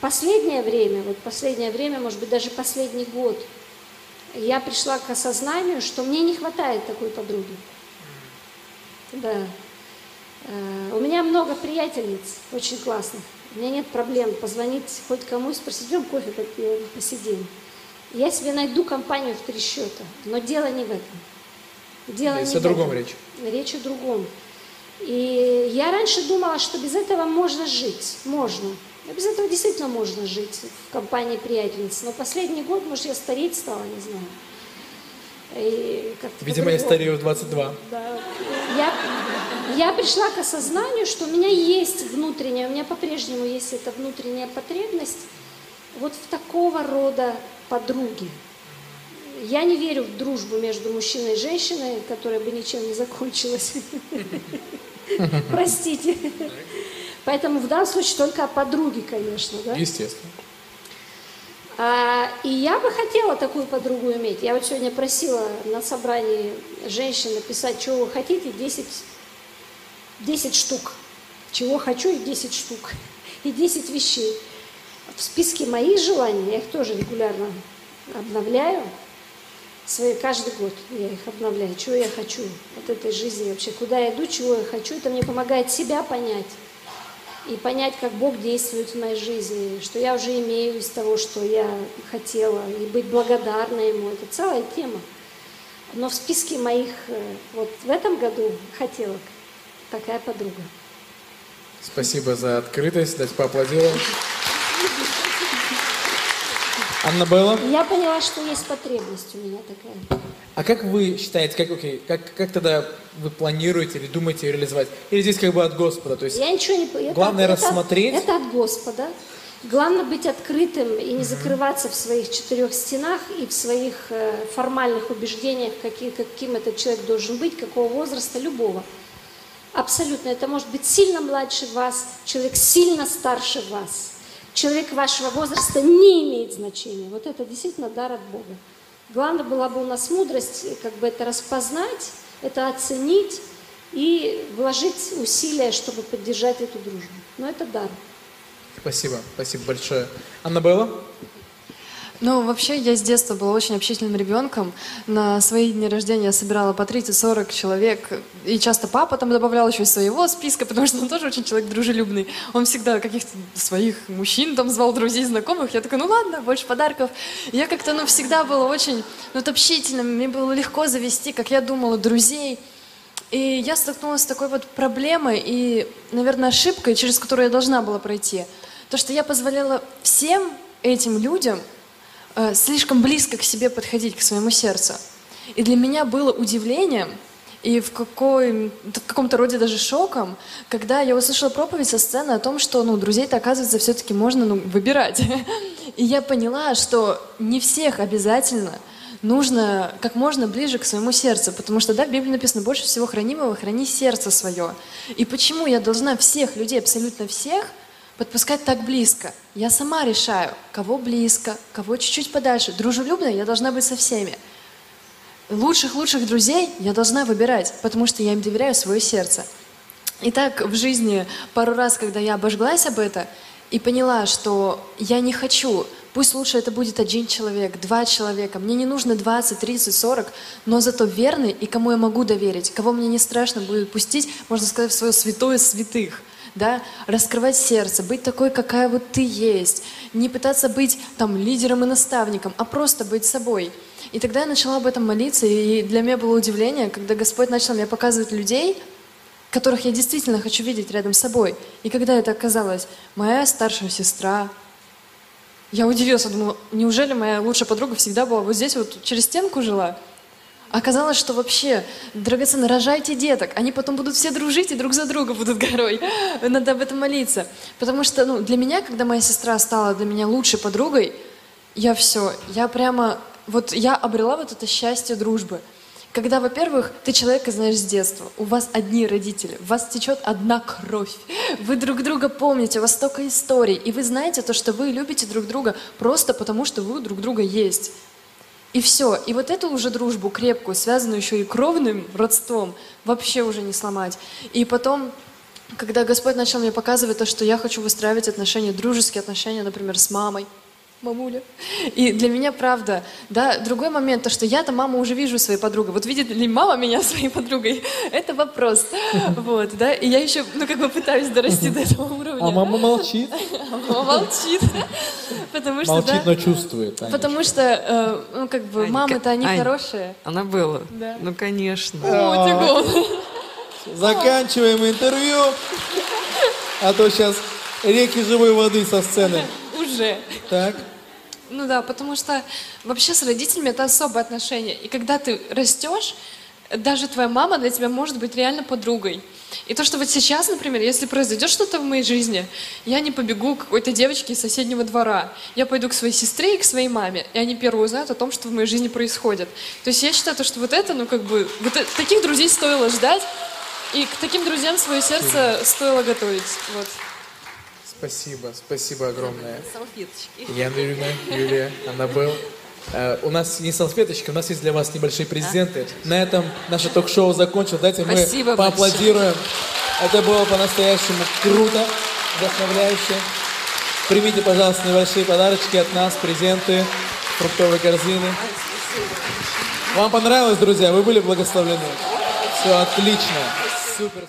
последнее время, вот последнее время, может быть, даже последний год, я пришла к осознанию, что мне не хватает такой подруги. Да. Э, у меня много приятельниц, очень классных. У меня нет проблем позвонить хоть кому и спросить, идем кофе попьем, посидим. Я себе найду компанию в три счета, но дело не в этом. Дело Здесь не о другом этом. речь. Речь о другом. И я раньше думала, что без этого можно жить. Можно. Без этого действительно можно жить в компании приятельниц. Но последний год, может, я стареть стала, не знаю. И Видимо, я старею в 22. Да. Я, я пришла к осознанию, что у меня есть внутренняя, у меня по-прежнему есть эта внутренняя потребность вот в такого рода подруги. Я не верю в дружбу между мужчиной и женщиной, которая бы ничем не закончилась. Простите. Поэтому в данном случае только о подруге, конечно. Да? Естественно. А, и я бы хотела такую подругу иметь. Я вот сегодня просила на собрании женщин написать, чего вы хотите, 10, 10 штук. Чего хочу и 10 штук. И 10 вещей. В списке моих желаний, я их тоже регулярно обновляю, свои, каждый год я их обновляю, чего я хочу от этой жизни вообще, куда я иду, чего я хочу. Это мне помогает себя понять и понять, как Бог действует в моей жизни, что я уже имею из того, что я хотела, и быть благодарной Ему. Это целая тема. Но в списке моих э, вот в этом году хотелок такая подруга. Спасибо за открытость. Дайте поаплодируем. Анна Белла? Я поняла, что есть потребность у меня такая. А как вы считаете, как, окей, как, как тогда вы планируете или думаете реализовать? Или здесь как бы от Господа? То есть Я ничего не... Это, главное это, рассмотреть... Это от Господа. Главное быть открытым и не закрываться в своих четырех стенах и в своих э, формальных убеждениях, какие, каким этот человек должен быть, какого возраста, любого. Абсолютно. Это может быть сильно младше вас, человек сильно старше вас человек вашего возраста не имеет значения. Вот это действительно дар от Бога. Главное была бы у нас мудрость, как бы это распознать, это оценить и вложить усилия, чтобы поддержать эту дружбу. Но это дар. Спасибо, спасибо большое. Аннабелла? Ну, вообще, я с детства была очень общительным ребенком. На свои дни рождения я собирала по 30-40 человек. И часто папа там добавлял еще из своего списка, потому что он тоже очень человек дружелюбный. Он всегда каких-то своих мужчин там звал, друзей, знакомых. Я такая, ну ладно, больше подарков. И я как-то, ну, всегда была очень, ну, общительным. Мне было легко завести, как я думала, друзей. И я столкнулась с такой вот проблемой и, наверное, ошибкой, через которую я должна была пройти. То, что я позволяла всем этим людям слишком близко к себе подходить, к своему сердцу. И для меня было удивлением и в, какой, в каком-то роде даже шоком, когда я услышала проповедь со сцены о том, что ну, друзей-то, оказывается, все-таки можно ну, выбирать. И я поняла, что не всех обязательно нужно как можно ближе к своему сердцу, потому что, да, в Библии написано, больше всего хранимого храни сердце свое. И почему я должна всех людей, абсолютно всех, подпускать так близко. Я сама решаю, кого близко, кого чуть-чуть подальше. Дружелюбная я должна быть со всеми. Лучших-лучших друзей я должна выбирать, потому что я им доверяю свое сердце. И так в жизни пару раз, когда я обожглась об это и поняла, что я не хочу, пусть лучше это будет один человек, два человека, мне не нужно 20, 30, 40, но зато верный и кому я могу доверить, кого мне не страшно будет пустить, можно сказать, в свое святое святых – да, раскрывать сердце, быть такой, какая вот ты есть, не пытаться быть там лидером и наставником, а просто быть собой. И тогда я начала об этом молиться, и для меня было удивление, когда Господь начал мне показывать людей, которых я действительно хочу видеть рядом с собой. И когда это оказалось, моя старшая сестра, я удивилась, думала, неужели моя лучшая подруга всегда была вот здесь, вот через стенку жила? Оказалось, что вообще, драгоценно, рожайте деток, они потом будут все дружить и друг за друга будут горой. Надо об этом молиться. Потому что ну, для меня, когда моя сестра стала для меня лучшей подругой, я все, я прямо, вот я обрела вот это счастье дружбы. Когда, во-первых, ты человека знаешь с детства, у вас одни родители, у вас течет одна кровь, вы друг друга помните, у вас столько историй, и вы знаете то, что вы любите друг друга просто потому, что вы друг друга есть. И все. И вот эту уже дружбу крепкую, связанную еще и кровным родством, вообще уже не сломать. И потом, когда Господь начал мне показывать то, что я хочу выстраивать отношения, дружеские отношения, например, с мамой, мамуля. И для меня правда, да, другой момент, то, что я-то маму уже вижу своей подругой. Вот видит ли мама меня своей подругой? Это вопрос. Вот, да, и я еще, ну, как бы пытаюсь дорасти до этого уровня. А мама молчит. А мама молчит. Потому что, Молчит, да, но чувствует. Анечка. Потому что, э, ну, как бы, мамы-то они Ань, хорошие. Она была? Да. Ну, конечно. Гол. Заканчиваем интервью. А то сейчас реки живой воды со сцены. Уже. Так. Ну да, потому что вообще с родителями это особое отношение. И когда ты растешь, даже твоя мама для тебя может быть реально подругой. И то, что вот сейчас, например, если произойдет что-то в моей жизни, я не побегу к какой-то девочке из соседнего двора. Я пойду к своей сестре и к своей маме. И они первые узнают о том, что в моей жизни происходит. То есть я считаю, то, что вот это, ну как бы, вот э- таких друзей стоило ждать. И к таким друзьям свое сердце стоило готовить. Вот. Спасибо, спасибо огромное. Салфеточки. Яна Юрьевна, Юлия, Аннабел. Э, у нас не салфеточки, у нас есть для вас небольшие презенты. На этом наше ток-шоу закончилось. Давайте мы Спасибо поаплодируем. Это было по-настоящему круто, вдохновляюще. Примите, пожалуйста, небольшие подарочки от нас, презенты, фруктовые корзины. Вам понравилось, друзья? Вы были благословлены? Все отлично. Супер.